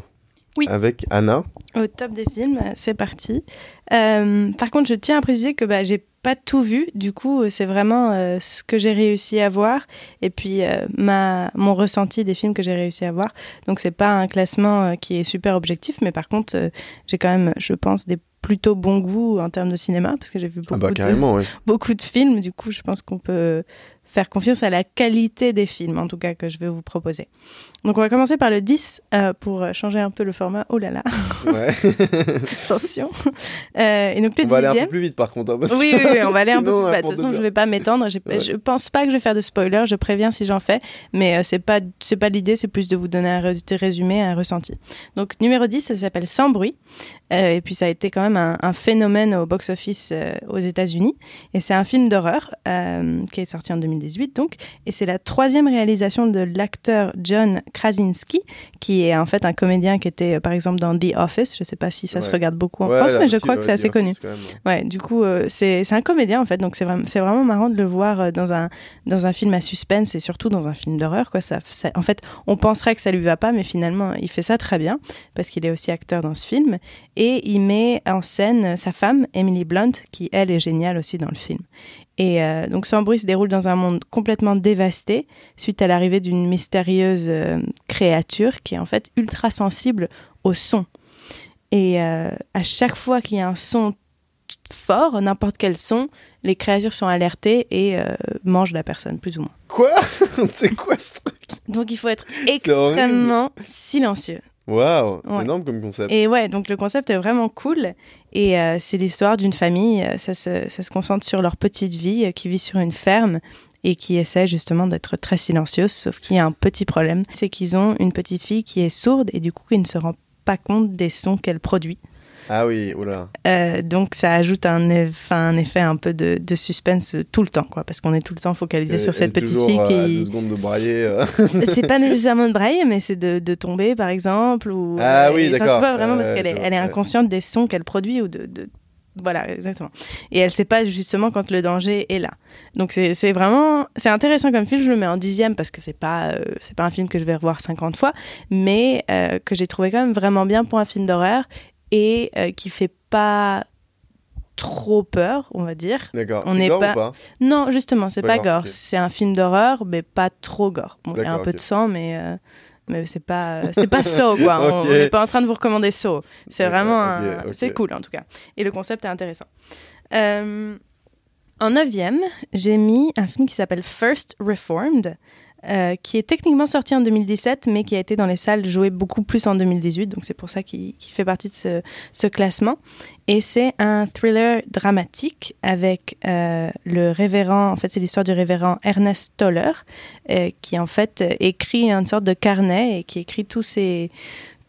Oui. avec Anna. Au top des films, c'est parti. Euh, par contre, je tiens à préciser que bah, j'ai pas tout vu. Du coup, euh, c'est vraiment euh, ce que j'ai réussi à voir et puis euh, ma, mon ressenti des films que j'ai réussi à voir. Donc, c'est pas un classement qui est super objectif, mais par contre, j'ai quand même, je pense, des plutôt bons goûts en termes de cinéma parce que j'ai vu beaucoup, Ah bah de, beaucoup de films. Du coup, je pense qu'on peut faire confiance à la qualité des films, en tout cas, que je vais vous proposer. Donc, on va commencer par le 10 euh, pour changer un peu le format. Oh là là, Ouais. attention. Euh, et donc, le on va aller un peu plus vite par contre. hein, parce Oui, oui, oui, on va aller un peu plus on bas. va De toute façon, je vais pas m'étendre. Ouais. Je pense pas que je vais faire de spoiler. Je préviens si j'en fais. Mais euh, c'est pas, c'est pas l'idée. C'est plus de vous donner un ré- résumé, un ressenti. Donc, numéro 10, ça s'appelle Sans bruit. Euh, et puis, ça a été quand même un, un phénomène au box-office euh, aux États-Unis. Et c'est un film d'horreur euh, qui est sorti en 2018, donc. Et c'est la troisième réalisation de l'acteur John Krasinski, qui est en fait un comédien qui était, par exemple, dans The Office. Je sais pas si ça se regarde beaucoup en Ouais, France, mais je crois que c'est assez The connu. Même, ouais. Du coup, c'est c'est un comédien en fait, donc c'est vraiment, c'est vraiment marrant de le voir dans un, dans un film à suspense et surtout dans un film d'horreur. Quoi. Ça, ça- en fait, on penserait que ça lui va pas, mais finalement, il fait ça très bien parce qu'il est aussi acteur dans ce film. Et il met en scène sa femme, Emily Blunt, qui elle est géniale aussi dans le film. Et euh, donc, Sans bruit se déroule dans un monde complètement dévasté suite à l'arrivée d'une mystérieuse euh, créature qui est en fait ultra sensible au son. Et euh, à chaque fois qu'il y a un son fort, n'importe quel son, les créatures sont alertées et euh, mangent la personne, plus ou moins. Quoi? C'est quoi ce truc? Donc il faut être extrêmement silencieux. Waouh, c'est Ouais. énorme comme concept. Et ouais, donc le concept est vraiment cool. Et euh, c'est l'histoire d'une famille. euh, Ça se, ça se concentre sur leur petite vie, euh, qui vit sur une ferme et qui essaie justement d'être très silencieuse. Sauf qu'il y a un petit problème, c'est qu'ils ont une petite fille qui est sourde et du coup qui ne se rend pas compte des sons qu'elle produit. Ah oui, oula. Euh, donc ça ajoute un, eff- un effet un peu de, de suspense tout le temps, quoi, parce qu'on est tout le temps focalisé sur cette petite fille euh, à deux qui. secondes de brailler. euh. c'est pas nécessairement de brailler, mais c'est de, de tomber, par exemple. Ou, Ah oui, d'accord. Tu vois, vraiment, parce qu'elle est, elle est inconsciente des sons qu'elle produit ou de. de- Voilà, exactement. Et elle sait pas justement quand le danger est là. Donc c'est c'est vraiment. C'est intéressant comme film, je le mets en dixième parce que c'est pas, euh, c'est pas un film que je vais revoir 50 fois, mais euh, que j'ai trouvé quand même vraiment bien pour un film d'horreur et euh, qui fait pas trop peur, on va dire. D'accord. On n'est gore pas- ou pas? Non, justement, c'est Pas gore. C'est un film d'horreur, mais pas trop gore. Bon, il y a un peu de sang, mais, euh, mais c'est pas, euh, c'est pas Saw, quoi. On- n'est pas en train de vous recommander Saw. C'est vraiment. un-. C'est cool, en tout cas. Et le concept est intéressant. Euh, en neuvième, j'ai mis un film qui s'appelle First Reformed. Euh, qui est techniquement sorti en 2017, mais qui a été dans les salles joué beaucoup plus en 2018, donc c'est pour ça qu'il fait partie de ce, classement. Et c'est un thriller dramatique avec euh, le révérend, en fait c'est l'histoire du révérend Ernest Toller, euh, qui en fait écrit une sorte de carnet et qui écrit tous ses,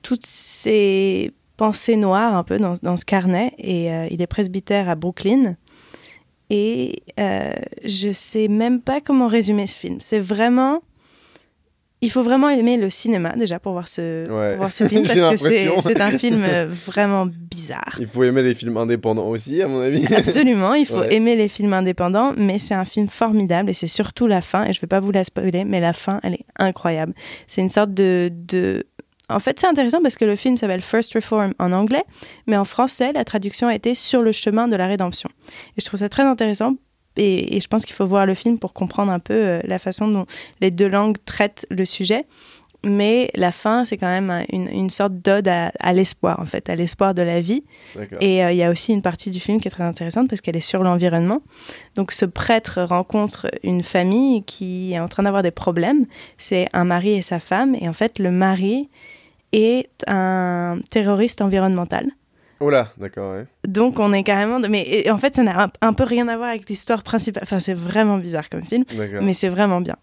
toutes ses pensées noires un peu dans, dans ce carnet. Et il est presbytère à Brooklyn. Et euh, je sais même pas comment résumer ce film. C'est vraiment... Il faut vraiment aimer le cinéma déjà pour voir ce, Ouais. pour voir ce film parce que c'est un film euh, vraiment bizarre. Il faut aimer les films indépendants aussi, à mon avis. Absolument, il faut Ouais. aimer les films indépendants, mais c'est un film formidable et c'est surtout la fin, et je vais pas vous la spoiler, mais la fin, elle est incroyable. C'est une sorte de... de... En fait, c'est intéressant parce que le film s'appelle First Reform en anglais, mais en français, la traduction a été Sur le chemin de la rédemption. Et je trouve ça très intéressant. Et, et je pense qu'il faut voir le film pour comprendre un peu euh, la façon dont les deux langues traitent le sujet. Mais la fin, c'est quand même un- une, une sorte d'ode à, à l'espoir, en fait, à l'espoir de la vie. Et euh, il y a aussi une partie du film qui est très intéressante parce qu'elle est sur l'environnement. Donc ce prêtre rencontre une famille qui est en train d'avoir des problèmes. C'est un mari et sa femme. Et en fait, le mari est un terroriste environnemental. Oh là, d'accord, ouais. Donc on est carrément... de- Mais et en fait, ça n'a un, un peu rien à voir avec l'histoire principale. Enfin, c'est vraiment bizarre comme film, mais c'est vraiment bien.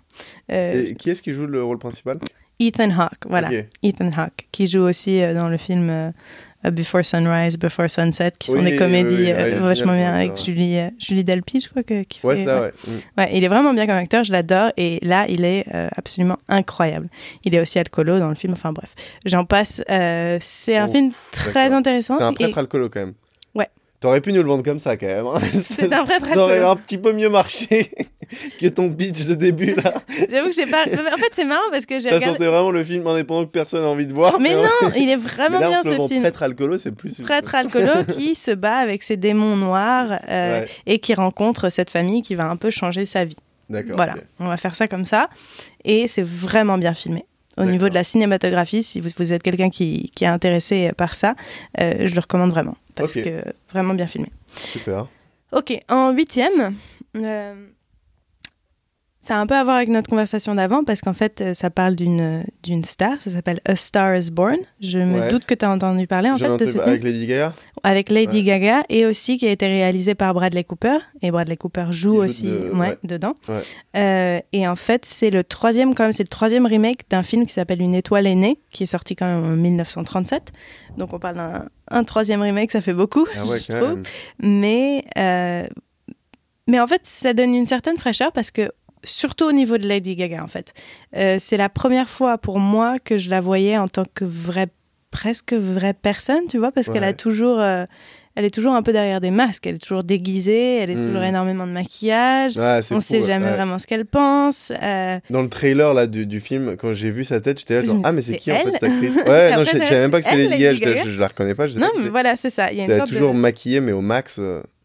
Euh, Et qui est-ce qui joue le rôle principal? Ethan Hawke, voilà. Ok. Ethan Hawke, qui joue aussi euh, dans le film euh, Before Sunrise, Before Sunset, qui sont Oui, des comédies oui, euh, vachement bien avec. Julie, euh, Julie Delpy, je crois que qui Ouais, fait- ça, ouais. ouais. Mm. Ouais, il est vraiment bien comme acteur, je l'adore, et là, il est euh, absolument incroyable. Il est aussi alcoolo dans le film, enfin bref, j'en passe. euh, c'est un Oh, film très intéressant. C'est un et- prêtre alcoolo quand même. T'aurais pu nous le vendre comme ça quand même. hein. C'est un vrai Ça aurait un petit peu mieux marché que ton pitch de début là. J'avoue que j'ai pas. En fait, c'est marrant parce que j'ai Ça regardé. sentait vraiment le film indépendant que personne n'a envie de voir. Mais non, il est vraiment là, bien ce film. prêtre alcoolo, c'est plus. Prêtre alcoolo qui se bat avec ses démons noirs euh, Ouais. et qui rencontre cette famille qui va un peu changer sa vie. D'accord. Voilà, on va faire ça comme ça. Et c'est vraiment bien filmé. Au niveau de la cinématographie, si vous, vous êtes quelqu'un qui, qui est intéressé par ça, euh, je le recommande vraiment. Parce que vraiment bien filmé. Super. Ok, en huitième, euh, ça a un peu à voir avec notre conversation d'avant parce qu'en fait, euh, ça parle d'une d'une star, ça s'appelle A Star is Born. Je me Ouais. doute que tu as entendu parler en fait de ce avec Lady Gaga. avec Lady Ouais. Gaga et aussi qui a été réalisé par Bradley Cooper. Et Bradley Cooper joue, aussi de- ouais, ouais. dedans. Euh, et en fait, c'est le troisième, quand même, c'est le troisième remake d'un film qui s'appelle Une étoile aînée, qui est sorti quand même en 1937. Donc on parle d'un un troisième remake, ça fait beaucoup, Ah je trouve. même. Mais, euh, mais en fait, ça donne une certaine fraîcheur parce que, surtout au niveau de Lady Gaga, en fait, euh, c'est la première fois pour moi que je la voyais en tant que vraie, presque vraie personne, tu vois, parce qu'elle a toujours. euh, elle est toujours un peu derrière des masques, elle est toujours déguisée, elle est Mm. toujours énormément de maquillage. On fou, sait ouais. jamais Ouais. vraiment ce qu'elle pense. euh, Dans le trailer là du, du film, quand j'ai vu sa tête, j'étais là Je genre ah mais c'est qui en fait cette actrice? Ouais, non, je savais même pas que c'était Lady Gaga, je, je, la reconnais pas, je sais Non, pas mais voilà, c'est ça. Il y a une Elle est de- toujours maquillée mais au max.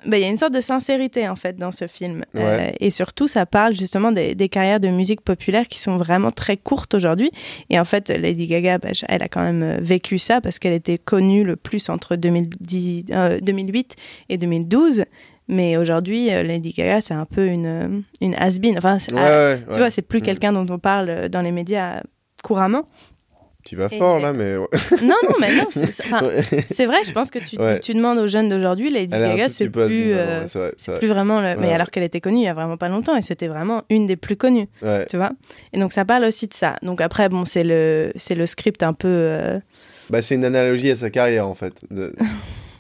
Ben, il y a une sorte de sincérité en fait dans ce film. Ouais. Euh, et surtout, ça parle justement des, des carrières de musique populaire qui sont vraiment très courtes aujourd'hui. Et en fait, Lady Gaga, ben, elle a quand même euh, vécu ça parce qu'elle était connue le plus entre 2010, euh, 2008 et 2012. Mais aujourd'hui, Lady Gaga, c'est un peu une, une has-been. Enfin, Ouais, ah, ouais, tu vois, c'est plus Mm. quelqu'un dont on parle dans les médias couramment. Tu vas Et- fort là, mais. ouais. non, non, mais non, c'est enfin, vrai, je pense que tu, Ouais. tu demandes aux jeunes d'aujourd'hui, Lady Gaga, c'est plus, euh, ouais, c'est vrai, c'est vrai. plus vraiment le... Mais alors qu'elle était connue il y a vraiment pas longtemps et c'était vraiment une des plus connues, tu vois. Et donc ça parle aussi de ça. Donc après, bon, c'est le, le script un peu... euh, Bah, c'est une analogie à sa carrière en fait. De-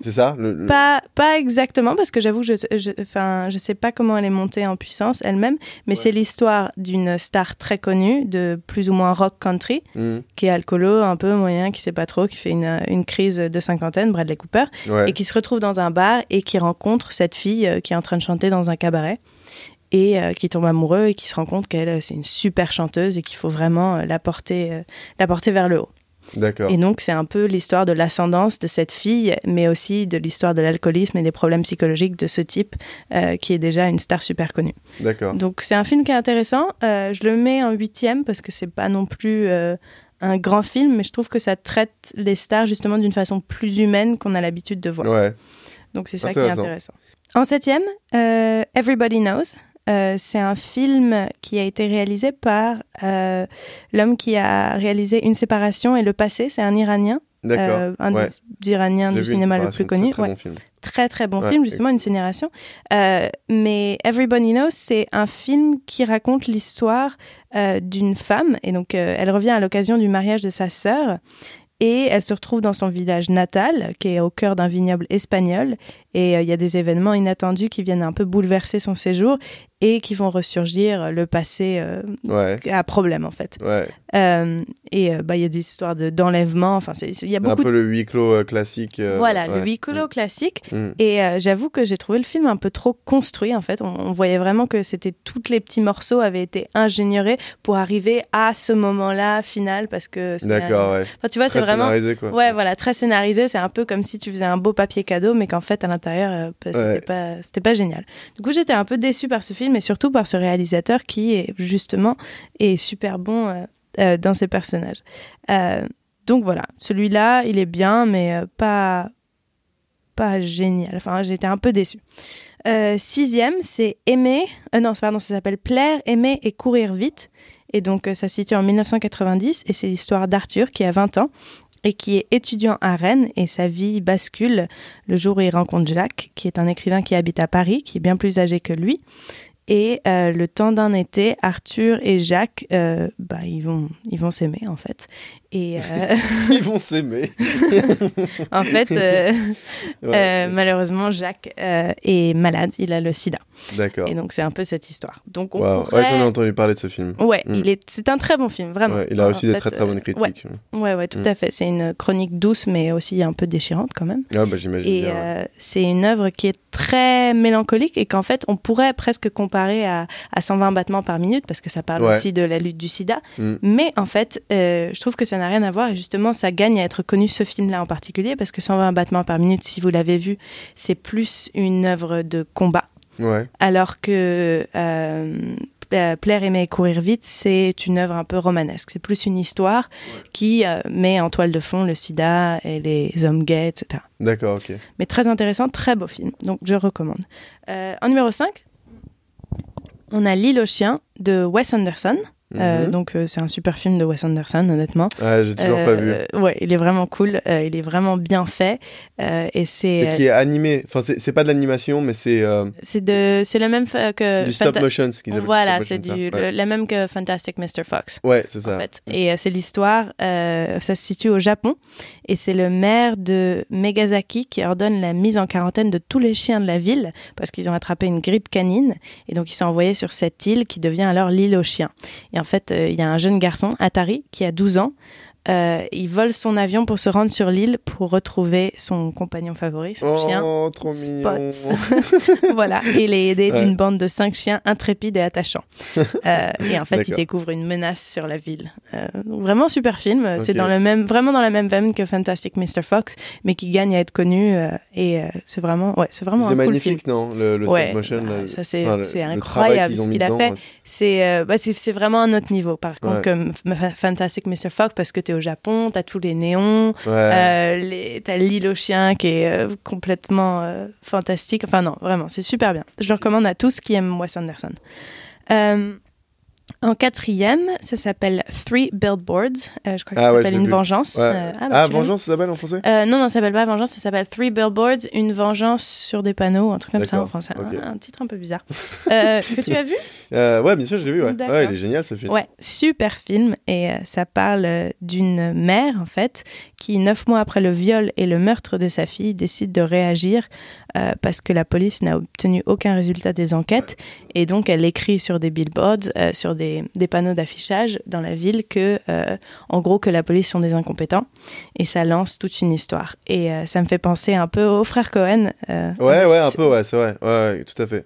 C'est ça le, le- Pas, pas exactement, parce que j'avoue que je, je, enfin, je sais pas comment elle est montée en puissance elle-même, mais c'est l'histoire d'une star très connue, de plus ou moins rock country, Hmm, qui est alcoolo, un peu moyen, qui sait pas trop, qui fait une, une crise de cinquantaine, Bradley Cooper, Ouais. et qui se retrouve dans un bar et qui rencontre cette fille euh, qui est en train de chanter dans un cabaret et euh, qui tombe amoureux et qui se rend compte qu'elle euh, c'est une super chanteuse et qu'il faut vraiment euh, la porter, euh, la porter vers le haut. D'accord. Et donc c'est un peu l'histoire de l'ascendance de cette fille, mais aussi de l'histoire de l'alcoolisme et des problèmes psychologiques de ce type euh, qui est déjà une star super connue. D'accord. Donc c'est un film qui est intéressant. Euh, je le mets en huitième parce que c'est pas non plus euh, un grand film, mais je trouve que ça traite les stars justement d'une façon plus humaine qu'on a l'habitude de voir. Ouais. Donc c'est ça qui est Intéressant. En septième, Everybody Knows. Euh, c'est un film qui a été réalisé par euh, l'homme qui a réalisé Une séparation et Le passé. C'est un Iranien, euh, un ouais. des Iraniens du cinéma le séparation, plus connu. Très, très Ouais bon film. très très bon Ouais, film, justement, une génération. Euh, mais Everybody Knows, c'est un film qui raconte l'histoire d'une femme. Et donc, elle revient à l'occasion du mariage de sa sœur. Et elle se retrouve dans son village natal, qui est au cœur d'un vignoble espagnol. Et euh, il y a des événements inattendus qui viennent un peu bouleverser son séjour et qui vont ressurgir le passé euh, Ouais. à problème, en fait. Ouais. Euh, et euh, bah, il y a des histoires de- d'enlèvement. Enfin, il y a Un beaucoup peu le huis clos euh, classique. euh, voilà, ouais. le huis clos classique. Mm. Et euh, j'avoue que j'ai trouvé le film un peu trop construit en fait. On, on voyait vraiment que c'était tous les petits morceaux avaient été ingénieurs pour arriver à ce moment-là final parce que. D'accord, un-. Enfin, tu vois, c'est vraiment. scénarisé, quoi. Ouais, voilà, très scénarisé. C'est un peu comme si tu faisais un beau papier cadeau, mais qu'en fait, à l'intérieur, euh, bah, c'était Ouais. pas, c'était pas génial. Du coup, j'étais un peu déçue par ce film et surtout par ce réalisateur qui est justement est super bon euh, euh, dans ses personnages. Euh, donc voilà, celui-là, il est bien, mais pas pas génial. Enfin, j'étais un peu déçue. Euh, sixième, c'est aimer. non, pardon, ça s'appelle plaire, aimer et courir vite. Et donc, ça se situe en 1990 et c'est l'histoire d'Arthur qui a 20 ans et qui est étudiant à Rennes et sa vie bascule le jour où il rencontre Jacques, qui est un écrivain qui habite à Paris, qui est bien plus âgé que lui. Et euh, le temps d'un été, Arthur et Jacques, euh, bah, ils vont, ils vont s'aimer en fait. Et euh, Ils vont s'aimer. en fait, euh, Ouais. euh, malheureusement, Jacques est malade, il a le sida. D'accord. Et donc, c'est un peu cette histoire. Donc, on pourrait- Ouais, j'en ai entendu parler de ce film. Ouais, Mm. il est, c'est un très bon film, vraiment. Ouais, il a En reçu des fait, très très bonnes critiques. Ouais, ouais, ouais, tout Mm. à fait. C'est une chronique douce, mais aussi un peu déchirante quand même. Ah bah j'imagine Et c'est une œuvre qui est très mélancolique et qu'en fait, on pourrait presque comparer à, à 120 battements par minute parce que ça parle aussi de la lutte du sida. Mm. Mais en fait, je trouve que ça n'a rien à voir et justement, ça gagne à être connu ce film-là en particulier parce que 120 battements par minute, si vous l'avez vu, c'est plus une œuvre de combat. Ouais. Alors que euh, euh, Plaire, aimer et courir vite, c'est une œuvre un peu romanesque. C'est plus une histoire qui euh, met en toile de fond le sida et les hommes gays, etc. D'accord, ok. Mais très intéressant, très beau film. Donc je recommande. Euh, en numéro 5, on a L'île aux chiens de Wes Anderson. Euh, Mhm. donc euh, c'est un super film de Wes Anderson, honnêtement. Ah, j'ai toujours pas vu. Euh, Ouais, il est vraiment cool. euh, il est vraiment bien fait. euh, et c'est Et qui est animé. Enfin, c'est pas de l'animation, mais c'est euh, c'est de c'est le même que du stop Fanta- motion, ce qu'ils appellent. Voilà, c'est du. Ouais, le, la même que Fantastic Mr. Fox. Ouais, c'est En ça. fait. Et euh, c'est l'histoire, euh, ça se situe au Japon, et c'est le maire de Megazaki qui ordonne la mise en quarantaine de tous les chiens de la ville parce qu'ils ont attrapé une grippe canine, et donc ils sont envoyés sur cette île qui devient alors l'île aux chiens. Et en fait, euh, il y a un jeune garçon, Atari, qui a 12 ans. Euh, il vole son avion pour se rendre sur l'île pour retrouver son compagnon favori, son chien. Oh, trop mignon. Spots. voilà, il est aidé Ouais. d'une bande de cinq chiens intrépides et attachants. Euh, et en fait, il découvre une menace sur la ville. Euh, vraiment super film. C'est dans le même, vraiment dans la même veine que Fantastic Mr. Fox, mais qui gagne à être connu. et c'est vraiment, ouais, c'est vraiment C'est un cool film. magnifique, non Le, le Ouais, motion. ah, là, ça c'est enfin, c'est incroyable ce qu'il a fait. C'est bah, c'est c'est vraiment un autre niveau. Par contre, comme Fantastic Mr. Fox, parce que tu au Japon, tu as tous les néons, Ouais. euh, les- t'as l'île aux chiens qui est euh, complètement euh, fantastique. Enfin non, vraiment, c'est super bien. Je le recommande à tous qui aiment Wes Anderson. En quatrième, ça s'appelle Three Billboards. Euh, je crois que Ah ça ouais, s'appelle Une vu. Vengeance. Ouais. Euh, ah, bah, l'as Vengeance, ça s'appelle en français euh, non, non, ça s'appelle pas Vengeance, ça s'appelle Three Billboards, une vengeance sur des panneaux, un truc comme ça en français. ok. Un, un titre un peu bizarre. Que tu as vu Ouais, bien sûr, je l'ai vu. Ouais. Ouais, il est génial ce film. Ouais, super film. Et ça parle d'une mère, en fait, qui, neuf mois après le viol et le meurtre de sa fille, décide de réagir euh, parce que la police n'a obtenu aucun résultat des enquêtes. Et donc, elle écrit sur des billboards, euh, sur des, des panneaux d'affichage dans la ville que, euh, en gros, que la police sont des incompétents. Et ça lance toute une histoire. Et ça me fait penser un peu aux frères Cohen. Ouais, ouais, un peu, ouais, c'est vrai. Ouais, ouais, tout à fait.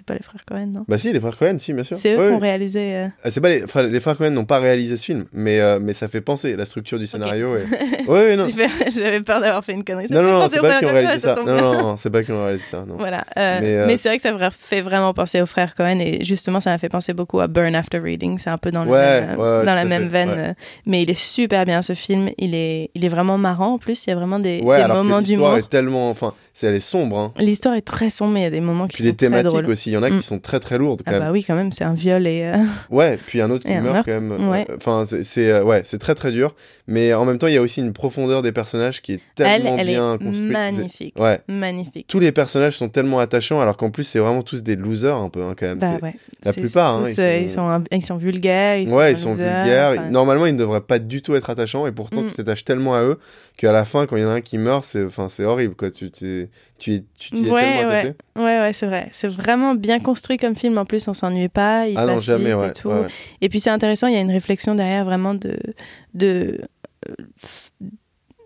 C'est pas les frères Cohen, non Bah si, les frères Cohen, si, bien sûr. C'est eux Ouais, qui ont réalisé. euh, Ah, c'est pas les, enfin, les frères Cohen n'ont pas réalisé ce film, mais, euh, mais ça fait penser la structure du scénario. Et... ouais, ouais, non. J'avais peur d'avoir fait une connerie. Ça Non, non, c'est pas frères qui ont réalisé ça Non, non, non, c'est pas qui ont réalisé ça. Non. Voilà. euh, Mais, mais c'est vrai que ça fait vraiment penser aux frères Cohen et justement ça m'a fait penser beaucoup à Burn After Reading. C'est un peu dans, le Ouais, même, ouais, dans la même fait, veine. Mais il est super bien ce film. Il est, il est vraiment marrant en plus. Il y a vraiment des, des moments que l'histoire d'humour. est tellement, enfin, c'est elle est sombre. Hein. L'histoire est très sombre mais il y a des moments qui sont très thématiques aussi, il y en a Mm. qui sont très très lourdes quand Ah même. bah oui quand même c'est un viol et euh, Ouais, puis un autre qui un meurt meurtre, quand même. ouais. Euh, Enfin, c'est- euh, ouais, c'est très très dur, mais en même temps, il y a aussi une profondeur des personnages qui est elle, tellement elle bien est construite. magnifique. Ouais, Magnifique. tous les personnages sont tellement attachants, alors qu'en plus, c'est vraiment tous des losers un peu hein, quand même. Bah ouais. la plupart, hein, tous, ils sont- ils, sont... un- ils sont vulgaires. Ils ouais, sont ils sont losers, vulgaires. enfin, Normalement, ils ne devraient pas du tout être attachants, et pourtant, Mm. tu t'attaches tellement à eux qu'à la fin, quand il y en a un qui meurt, c'est, enfin, c'est horrible, quoi. Tu, tu, tu t'y es Ouais, tellement ouais. Ouais, ouais, c'est vrai. C'est vraiment bien construit comme film. En plus, on s'ennuie pas. Il Ah non, passe jamais, vite ouais. Et, tout. puis, c'est intéressant. Il y a une réflexion derrière vraiment de, de, euh,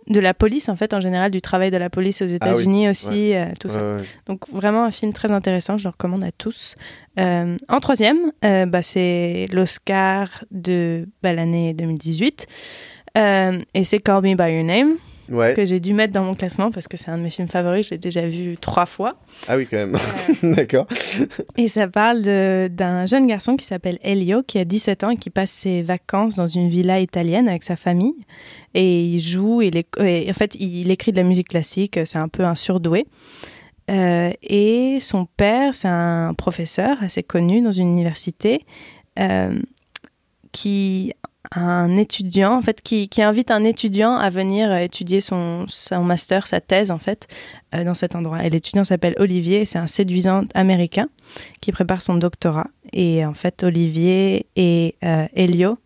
de la police, en fait, en général, du travail de la police aux États-Unis aussi, euh, tout ça. Donc, vraiment un film très intéressant. Je le recommande à tous. Euh, en troisième, euh, bah, c'est l'Oscar de bah, l'année 2018. Euh, et c'est Call Me By Your Name, Ouais. que j'ai dû mettre dans mon classement parce que c'est un de mes films favoris. Je l'ai déjà vu trois fois. Ah oui, quand même. Euh, D'accord. Et ça parle d'un jeune garçon qui s'appelle Elio, qui a 17 ans et qui passe ses vacances dans une villa italienne avec sa famille. Et il joue, il est, et en fait, il écrit de la musique classique, c'est un peu un surdoué. Euh, et son père, c'est un professeur assez connu dans une université euh, qui un étudiant en fait qui, qui invite un étudiant à venir étudier son, son master sa thèse en fait euh, dans cet endroit et l'étudiant s'appelle Olivier c'est un séduisant américain qui prépare son doctorat et en fait Olivier et euh, Elio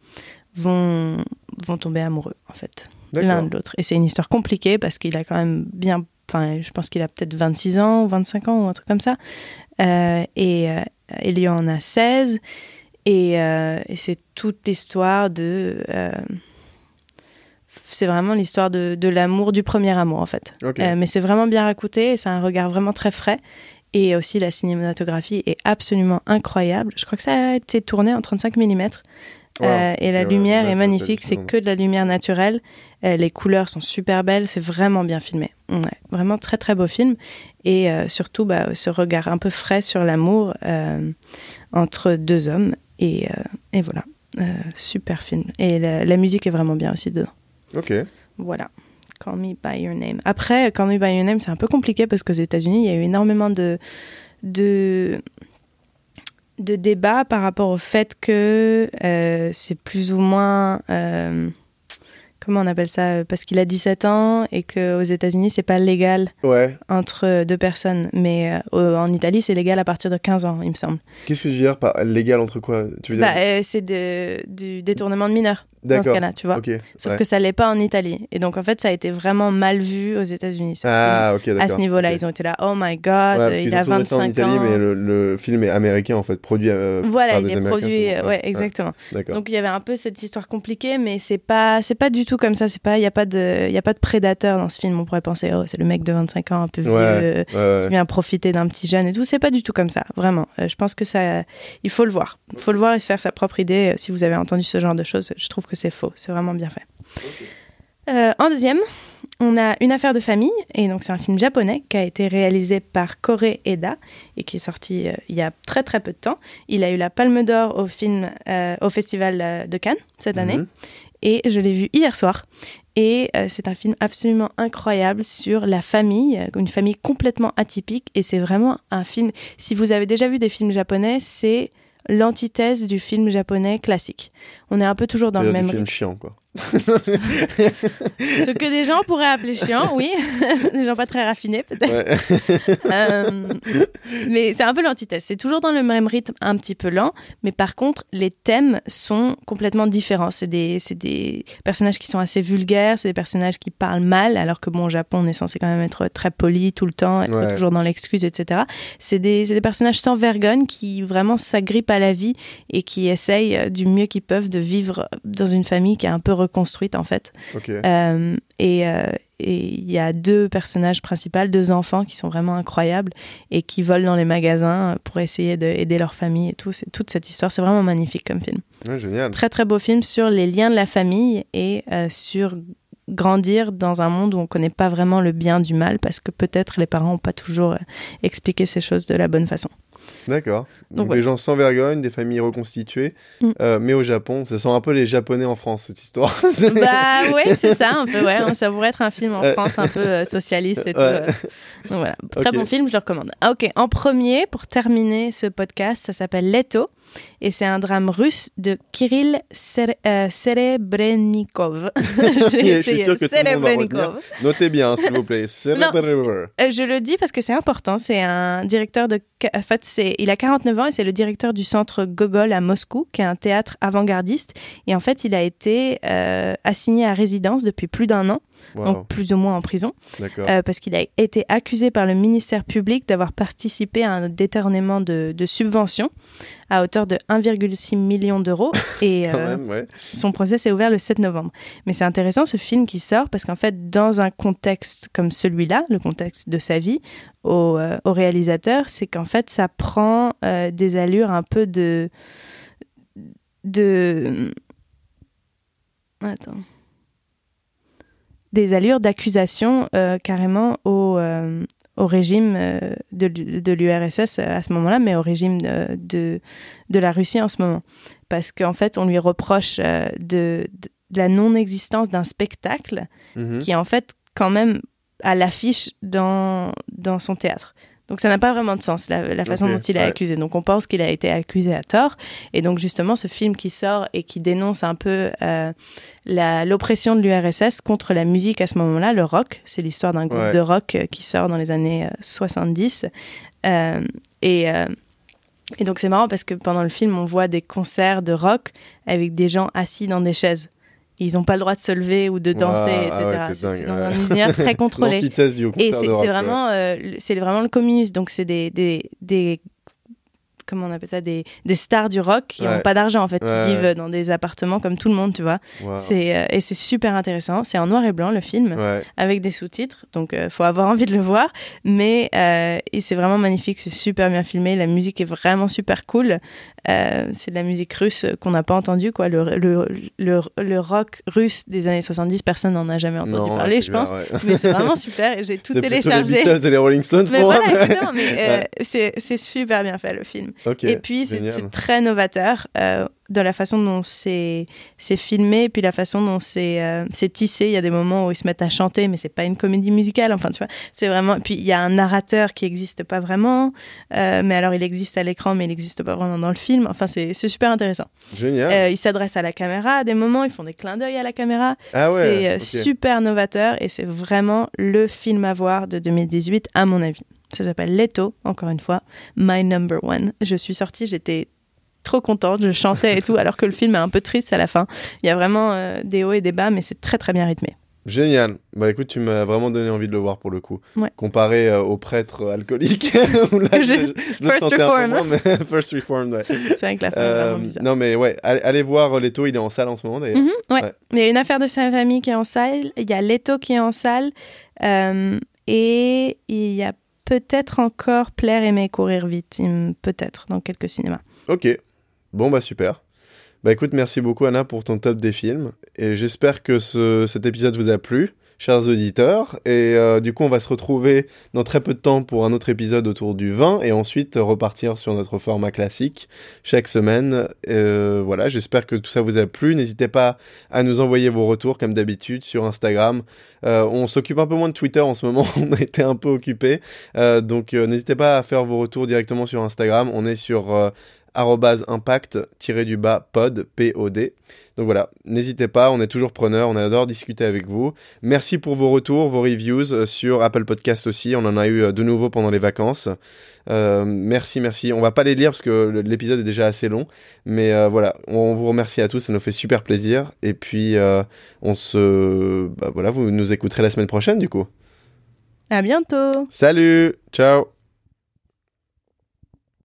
vont vont tomber amoureux, en fait, l'un de l'autre. Et c'est une histoire compliquée parce qu'il a quand même bien. Enfin, je pense qu'il a peut-être 26 ans ou 25 ans ou un truc comme ça. Euh, et euh, Elio en a 16. Et, euh, et c'est toute l'histoire de. Euh, c'est vraiment l'histoire de, de l'amour, du premier amour en fait. Ok. mais c'est vraiment bien raconté et c'est un regard vraiment très frais. Et aussi la cinématographie est absolument incroyable. Je crois que ça a été tourné en 35 mm. Wow. Euh, et la Et lumière ouais, est magnifique, c'est que de la lumière naturelle. Euh, les couleurs sont super belles, c'est vraiment bien filmé. Ouais, vraiment très très beau film. Et euh, surtout bah, ce regard un peu frais sur l'amour euh, entre deux hommes. Et, euh, et voilà, Euh, super film. Et la, la musique est vraiment bien aussi dedans. Ok. Voilà. Call Me By Your Name. Après, Call Me By Your Name, c'est un peu compliqué parce qu'aux États-Unis, il y a eu énormément de, de, de débats par rapport au fait que euh, c'est plus ou moins. euh, comment on appelle ça Parce qu'il a 17 ans et qu'aux États-Unis, c'est pas légal Ouais. entre deux personnes. Mais euh, en Italie, c'est légal à partir de 15 ans, il me semble. Qu'est-ce que tu veux dire par légal entre quoi? Tu veux dire Bah, euh, c'est du détournement de mineurs dans ce cas-là, tu vois. Sauf ouais. que ça l'est pas en Italie. Et donc, en fait, ça a été vraiment mal vu aux États-Unis. Ah, ok, d'accord. à ce niveau-là, ils ont été là, oh my god, Ouais, il a ont tourné ça en 25 Italie, ans. mais le, le film est américain en fait, produit euh, Voilà, par il des est Américains. produit, sûrement. euh, ouais, exactement. Donc il y avait un peu cette histoire compliquée, mais c'est pas, c'est pas du tout comme ça. C'est pas, il y a pas de, il y a pas de prédateur dans ce film. On pourrait penser, oh, c'est le mec de 25 ans un peu vieux, euh, qui vient profiter d'un petit jeune et tout. C'est pas du tout comme ça, vraiment. Euh, je pense que ça, il faut le voir. Il faut le voir et se faire sa propre idée. Si vous avez entendu ce genre de choses, je trouve que c'est faux. C'est vraiment bien fait. Euh, en deuxième, on a Une affaire de famille, et donc c'est un film japonais qui a été réalisé par Kore Eda et qui est sorti euh, il y a très très peu de temps. Il a eu la Palme d'Or au film euh, au Festival de Cannes cette année, Mhm. et je l'ai vu hier soir. Et c'est un film absolument incroyable sur la famille, une famille complètement atypique, et c'est vraiment un film. Si vous avez déjà vu des films japonais, c'est l'antithèse du film japonais classique. On est un peu toujours dans le C'est-à-dire même film chiant quoi. ce que des gens pourraient appeler chiant, oui. des gens pas très raffinés, peut-être. Ouais. Euh, mais c'est un peu l'antithèse. C'est toujours dans le même rythme, un petit peu lent. Mais par contre, les thèmes sont complètement différents. C'est des, des personnages qui sont assez vulgaires. C'est des personnages qui parlent mal. Alors que, bon, au Japon, on est censé quand même être très poli tout le temps, être Ouais. toujours dans l'excuse, etc. C'est des, des personnages sans vergogne qui vraiment s'agrippent à la vie et qui essayent du mieux qu'ils peuvent de vivre dans une famille qui est un peu reconstruite, en fait. Euh, et euh, et il y a deux personnages principaux, deux enfants qui sont vraiment incroyables et qui volent dans les magasins pour essayer d'aider leur famille et tout. C'est toute cette histoire, c'est vraiment magnifique comme film. Ouais, génial. Très très beau film sur les liens de la famille et euh, sur grandir dans un monde où on connaît pas vraiment le bien du mal parce que peut-être les parents n'ont pas toujours euh, expliqué ces choses de la bonne façon. D'accord. Donc, Donc, ouais. des gens sans vergogne, des familles reconstituées, Mm. euh, mais au Japon, ça sent un peu les Japonais en France cette histoire. bah ouais, c'est ça un peu, ouais. Ça pourrait être un film en Euh, France un peu euh, socialiste et tout. Ouais. Donc voilà, très bon film, je le recommande. Ah, ok, en premier, pour terminer ce podcast, ça s'appelle Leto. Et c'est un drame russe de Kirill Sere- euh, Serebrennikov. Je suis sûr que tout le monde va Serebrennikov. Notez bien, s'il vous plaît. Non, Euh, je le dis parce que c'est important. C'est un directeur de. En fait, il a 49 ans et c'est le directeur du centre Gogol à Moscou, qui est un théâtre avant-gardiste. Et en fait, il a été euh, assigné à résidence depuis plus d'un an, Wow, donc plus ou moins en prison, euh, parce qu'il a été accusé par le ministère public d'avoir participé à un détournement de, de subventions à hauteur de 1,6 million d'euros. Et euh, même, ouais. son procès s'est ouvert le 7 novembre. Mais c'est intéressant ce film qui sort parce qu'en fait, dans un contexte comme celui-là, le contexte de sa vie, au, euh, au réalisateur, c'est qu'en fait, ça prend euh, des allures un peu de. de. Attends. Des allures d'accusation euh, carrément au, euh, au régime euh, de, de l'URSS à ce moment-là, mais au régime de, de, de la Russie en ce moment parce qu'en fait, on lui reproche de, la non-existence d'un spectacle Mhm. qui est en fait quand même à l'affiche dans, dans son théâtre. Donc ça n'a pas vraiment de sens, la, la façon dont il est ouais. accusé. Donc on pense qu'il a été accusé à tort. Et donc justement, ce film qui sort et qui dénonce un peu euh, l'oppression de l'URSS contre la musique à ce moment-là, le rock, c'est l'histoire d'un groupe Ouais. de rock euh, qui sort dans les années euh, 70. Euh, et... euh, et donc c'est marrant parce que pendant le film, on voit des concerts de rock avec des gens assis dans des chaises. Ils n'ont pas le droit de se lever ou de danser, etc. ah ouais, c'est dans un univers très contrôlé. Du Et c'est vraiment, euh, c'est vraiment le communisme. Donc c'est des, des, des, comment on appelle ça, des, des stars du rock qui n'ont Ouais. pas d'argent en fait, Ouais, qui vivent dans des appartements comme tout le monde, tu vois. C'est euh, et c'est super intéressant. C'est en noir et blanc le film avec des sous-titres, donc il faut avoir envie de le voir. Mais euh, et c'est vraiment magnifique, c'est super bien filmé, la musique est vraiment super cool. Euh, c'est de la musique russe qu'on n'a pas entendue, quoi. Le, le, le, le rock russe des années 70, personne n'en a jamais entendu Non, parler, je pense. ouais. Mais c'est vraiment super et j'ai tout les téléchargé. Beatles et les Rolling Stones Mais pour voilà, moi. exactement, mais euh, Ouais. c'est super bien fait le film. Et puis, c'est très novateur euh, dans la façon dont c'est filmé, et puis la façon dont c'est euh, c'est tissé. Il y a des moments où ils se mettent à chanter, mais c'est pas une comédie musicale. Enfin, tu vois, c'est vraiment. Puis il y a un narrateur qui n'existe pas vraiment, euh, mais alors il existe à l'écran, mais il n'existe pas vraiment dans le film. Enfin, c'est c'est super intéressant. Génial. Euh, ils s'adressent à la caméra à des moments, ils font des clins d'œil à la caméra. ah ouais. c'est euh, super novateur et c'est vraiment le film à voir de 2018, à mon avis. Ça s'appelle Leto, encore une fois, My Number One. Je suis sortie, j'étais trop contente, je chantais et tout, alors que le film est un peu triste à la fin. Il y a vraiment euh, des hauts et des bas, mais c'est très très bien rythmé. Génial. Bah écoute, tu m'as vraiment donné envie de le voir pour le coup. Ouais. Comparé euh, au prêtre alcoolique, où là, Je- je, je le First Reform. mais First Reformed, ouais. C'est vrai que la fin est Euh, vraiment bizarre. non mais ouais, allez, allez voir Leto, il est en salle en ce moment d'ailleurs. Mhm, ouais. Ouais. Il y a une affaire de sa famille qui est en salle, il y a Leto qui est en salle, euh, et il y a peut-être encore Plaire, aimer, courir vite, peut-être, dans quelques cinémas. Ok. Bon bah super. Bah écoute, merci beaucoup Anna pour ton top des films. Et j'espère que ce- cet épisode vous a plu, chers auditeurs. Et euh, du coup, on va se retrouver dans très peu de temps pour un autre épisode autour du vin et ensuite repartir sur notre format classique chaque semaine. Euh, voilà, j'espère que tout ça vous a plu. N'hésitez pas à nous envoyer vos retours comme d'habitude sur Instagram. Euh, on s'occupe un peu moins de Twitter en ce moment, on a été un peu occupé. Donc n'hésitez pas à faire vos retours directement sur Instagram. On est sur impact-du-bas pod, P-O-D. Donc voilà, n'hésitez pas, on est toujours preneur, on adore discuter avec vous. Merci pour vos retours, vos reviews euh, sur Apple Podcast aussi, on en a eu euh, de nouveau pendant les vacances. Euh, merci, merci. On va pas les lire parce que l'épisode est déjà assez long, mais euh, voilà, on vous remercie à tous, ça nous fait super plaisir. Et puis, euh, on se... Bah voilà, vous nous écouterez la semaine prochaine du coup. À bientôt! Salut, ciao